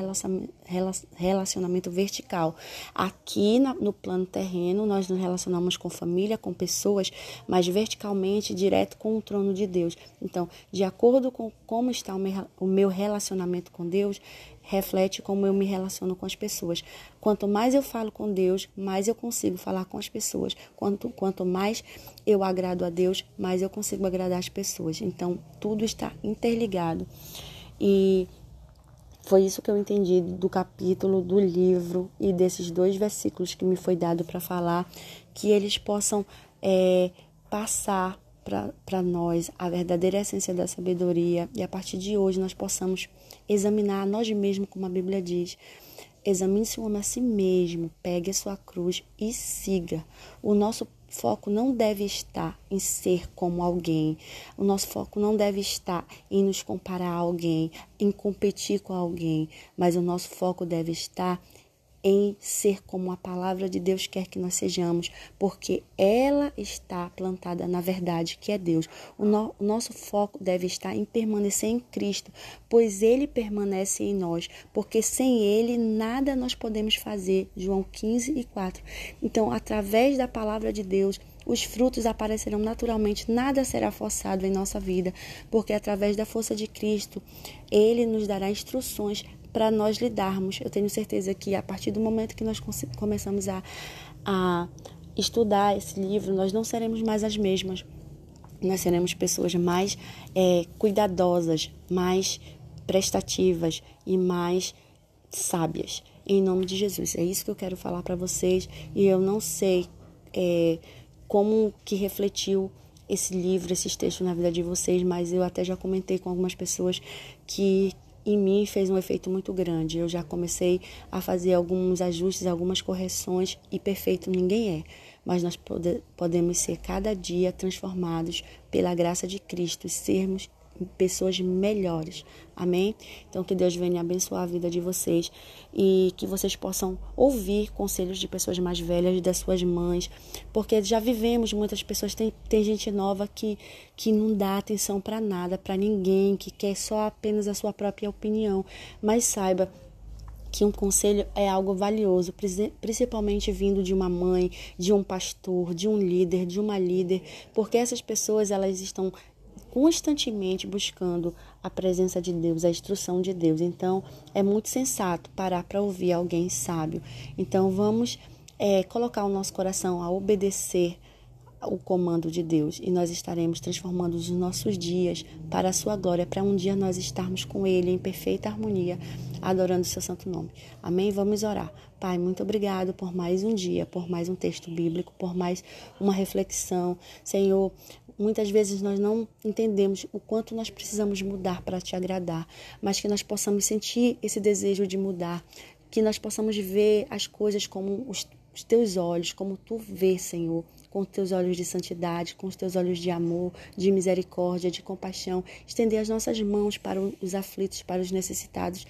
relacionamento vertical. Aqui no plano terreno, nós nos relacionamos com família, com pessoas, mas verticalmente, direto com o trono de Deus. Então, de acordo com como está o meu relacionamento com Deus, reflete como eu me relaciono com as pessoas. Quanto mais eu falo com Deus, mais eu consigo falar com as pessoas. Quanto, quanto mais eu agrado a Deus, mais eu consigo agradar as pessoas. Então, tudo está interligado. E foi isso que eu entendi do capítulo, do livro e desses dois versículos que me foi dado para falar, que eles possam é, passar para nós a verdadeira essência da sabedoria e a partir de hoje nós possamos examinar a nós mesmos, como a Bíblia diz. Examine-se o homem a si mesmo, pegue a sua cruz e siga. O nosso foco não deve estar em ser como alguém. O nosso foco não deve estar em nos comparar a alguém, em competir com alguém, mas o nosso foco deve estar em ser como a palavra de Deus quer que nós sejamos, porque ela está plantada na verdade que é Deus. O, no, o, nosso foco deve estar em permanecer em Cristo, pois ele permanece em nós, porque sem ele nada nós podemos fazer. João 15 e 4. Então, através da palavra de Deus, os frutos aparecerão naturalmente, nada será forçado em nossa vida, porque através da força de Cristo, Ele nos dará instruções para nós lidarmos. Eu tenho certeza que a partir do momento que nós começamos a, a estudar esse livro, nós não seremos mais as mesmas. Nós seremos pessoas mais é, cuidadosas, mais prestativas e mais sábias. Em nome de Jesus. É isso que eu quero falar para vocês. E eu não sei é, como que refletiu esse livro, esses textos na vida de vocês, mas eu até já comentei com algumas pessoas que em mim fez um efeito muito grande. Eu já comecei a fazer alguns ajustes, algumas correções e perfeito ninguém é. Mas nós pode, podemos ser cada dia transformados pela graça de Cristo, sermos pessoas melhores. Amém? Então que Deus venha abençoar a vida de vocês e que vocês possam ouvir conselhos de pessoas mais velhas, das suas mães, porque já vivemos muitas pessoas tem, tem gente nova que que não dá atenção para nada, para ninguém, que quer só apenas a sua própria opinião. Mas saiba que um conselho é algo valioso, principalmente vindo de uma mãe, de um pastor, de um líder, de uma líder, porque essas pessoas elas estão constantemente buscando a presença de Deus, a instrução de Deus. Então, é muito sensato parar para ouvir alguém sábio. Então, vamos é, colocar o nosso coração a obedecer o comando de Deus e nós estaremos transformando os nossos dias para a sua glória, para um dia nós estarmos com Ele em perfeita harmonia, adorando o seu santo nome. Amém? Vamos orar. Pai, muito obrigado por mais um dia, por mais um texto bíblico, por mais uma reflexão. Senhor, Muitas vezes nós não entendemos o quanto nós precisamos mudar para te agradar, mas que nós possamos sentir esse desejo de mudar, que nós possamos ver as coisas como os, os teus olhos, como tu vês, Senhor, com os teus olhos de santidade, com os teus olhos de amor, de misericórdia, de compaixão, estender as nossas mãos para os aflitos, para os necessitados,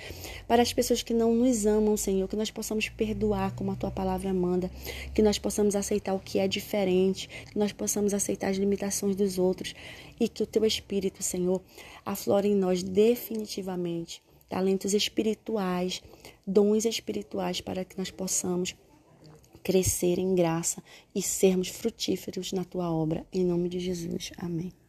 para as pessoas que não nos amam, Senhor, que nós possamos perdoar como a tua palavra manda, que nós possamos aceitar o que é diferente, que nós possamos aceitar as limitações dos outros. E que o teu Espírito, Senhor, aflore em nós definitivamente talentos espirituais, dons espirituais para que nós possamos crescer em graça e sermos frutíferos na tua obra. Em nome de Jesus. Amém.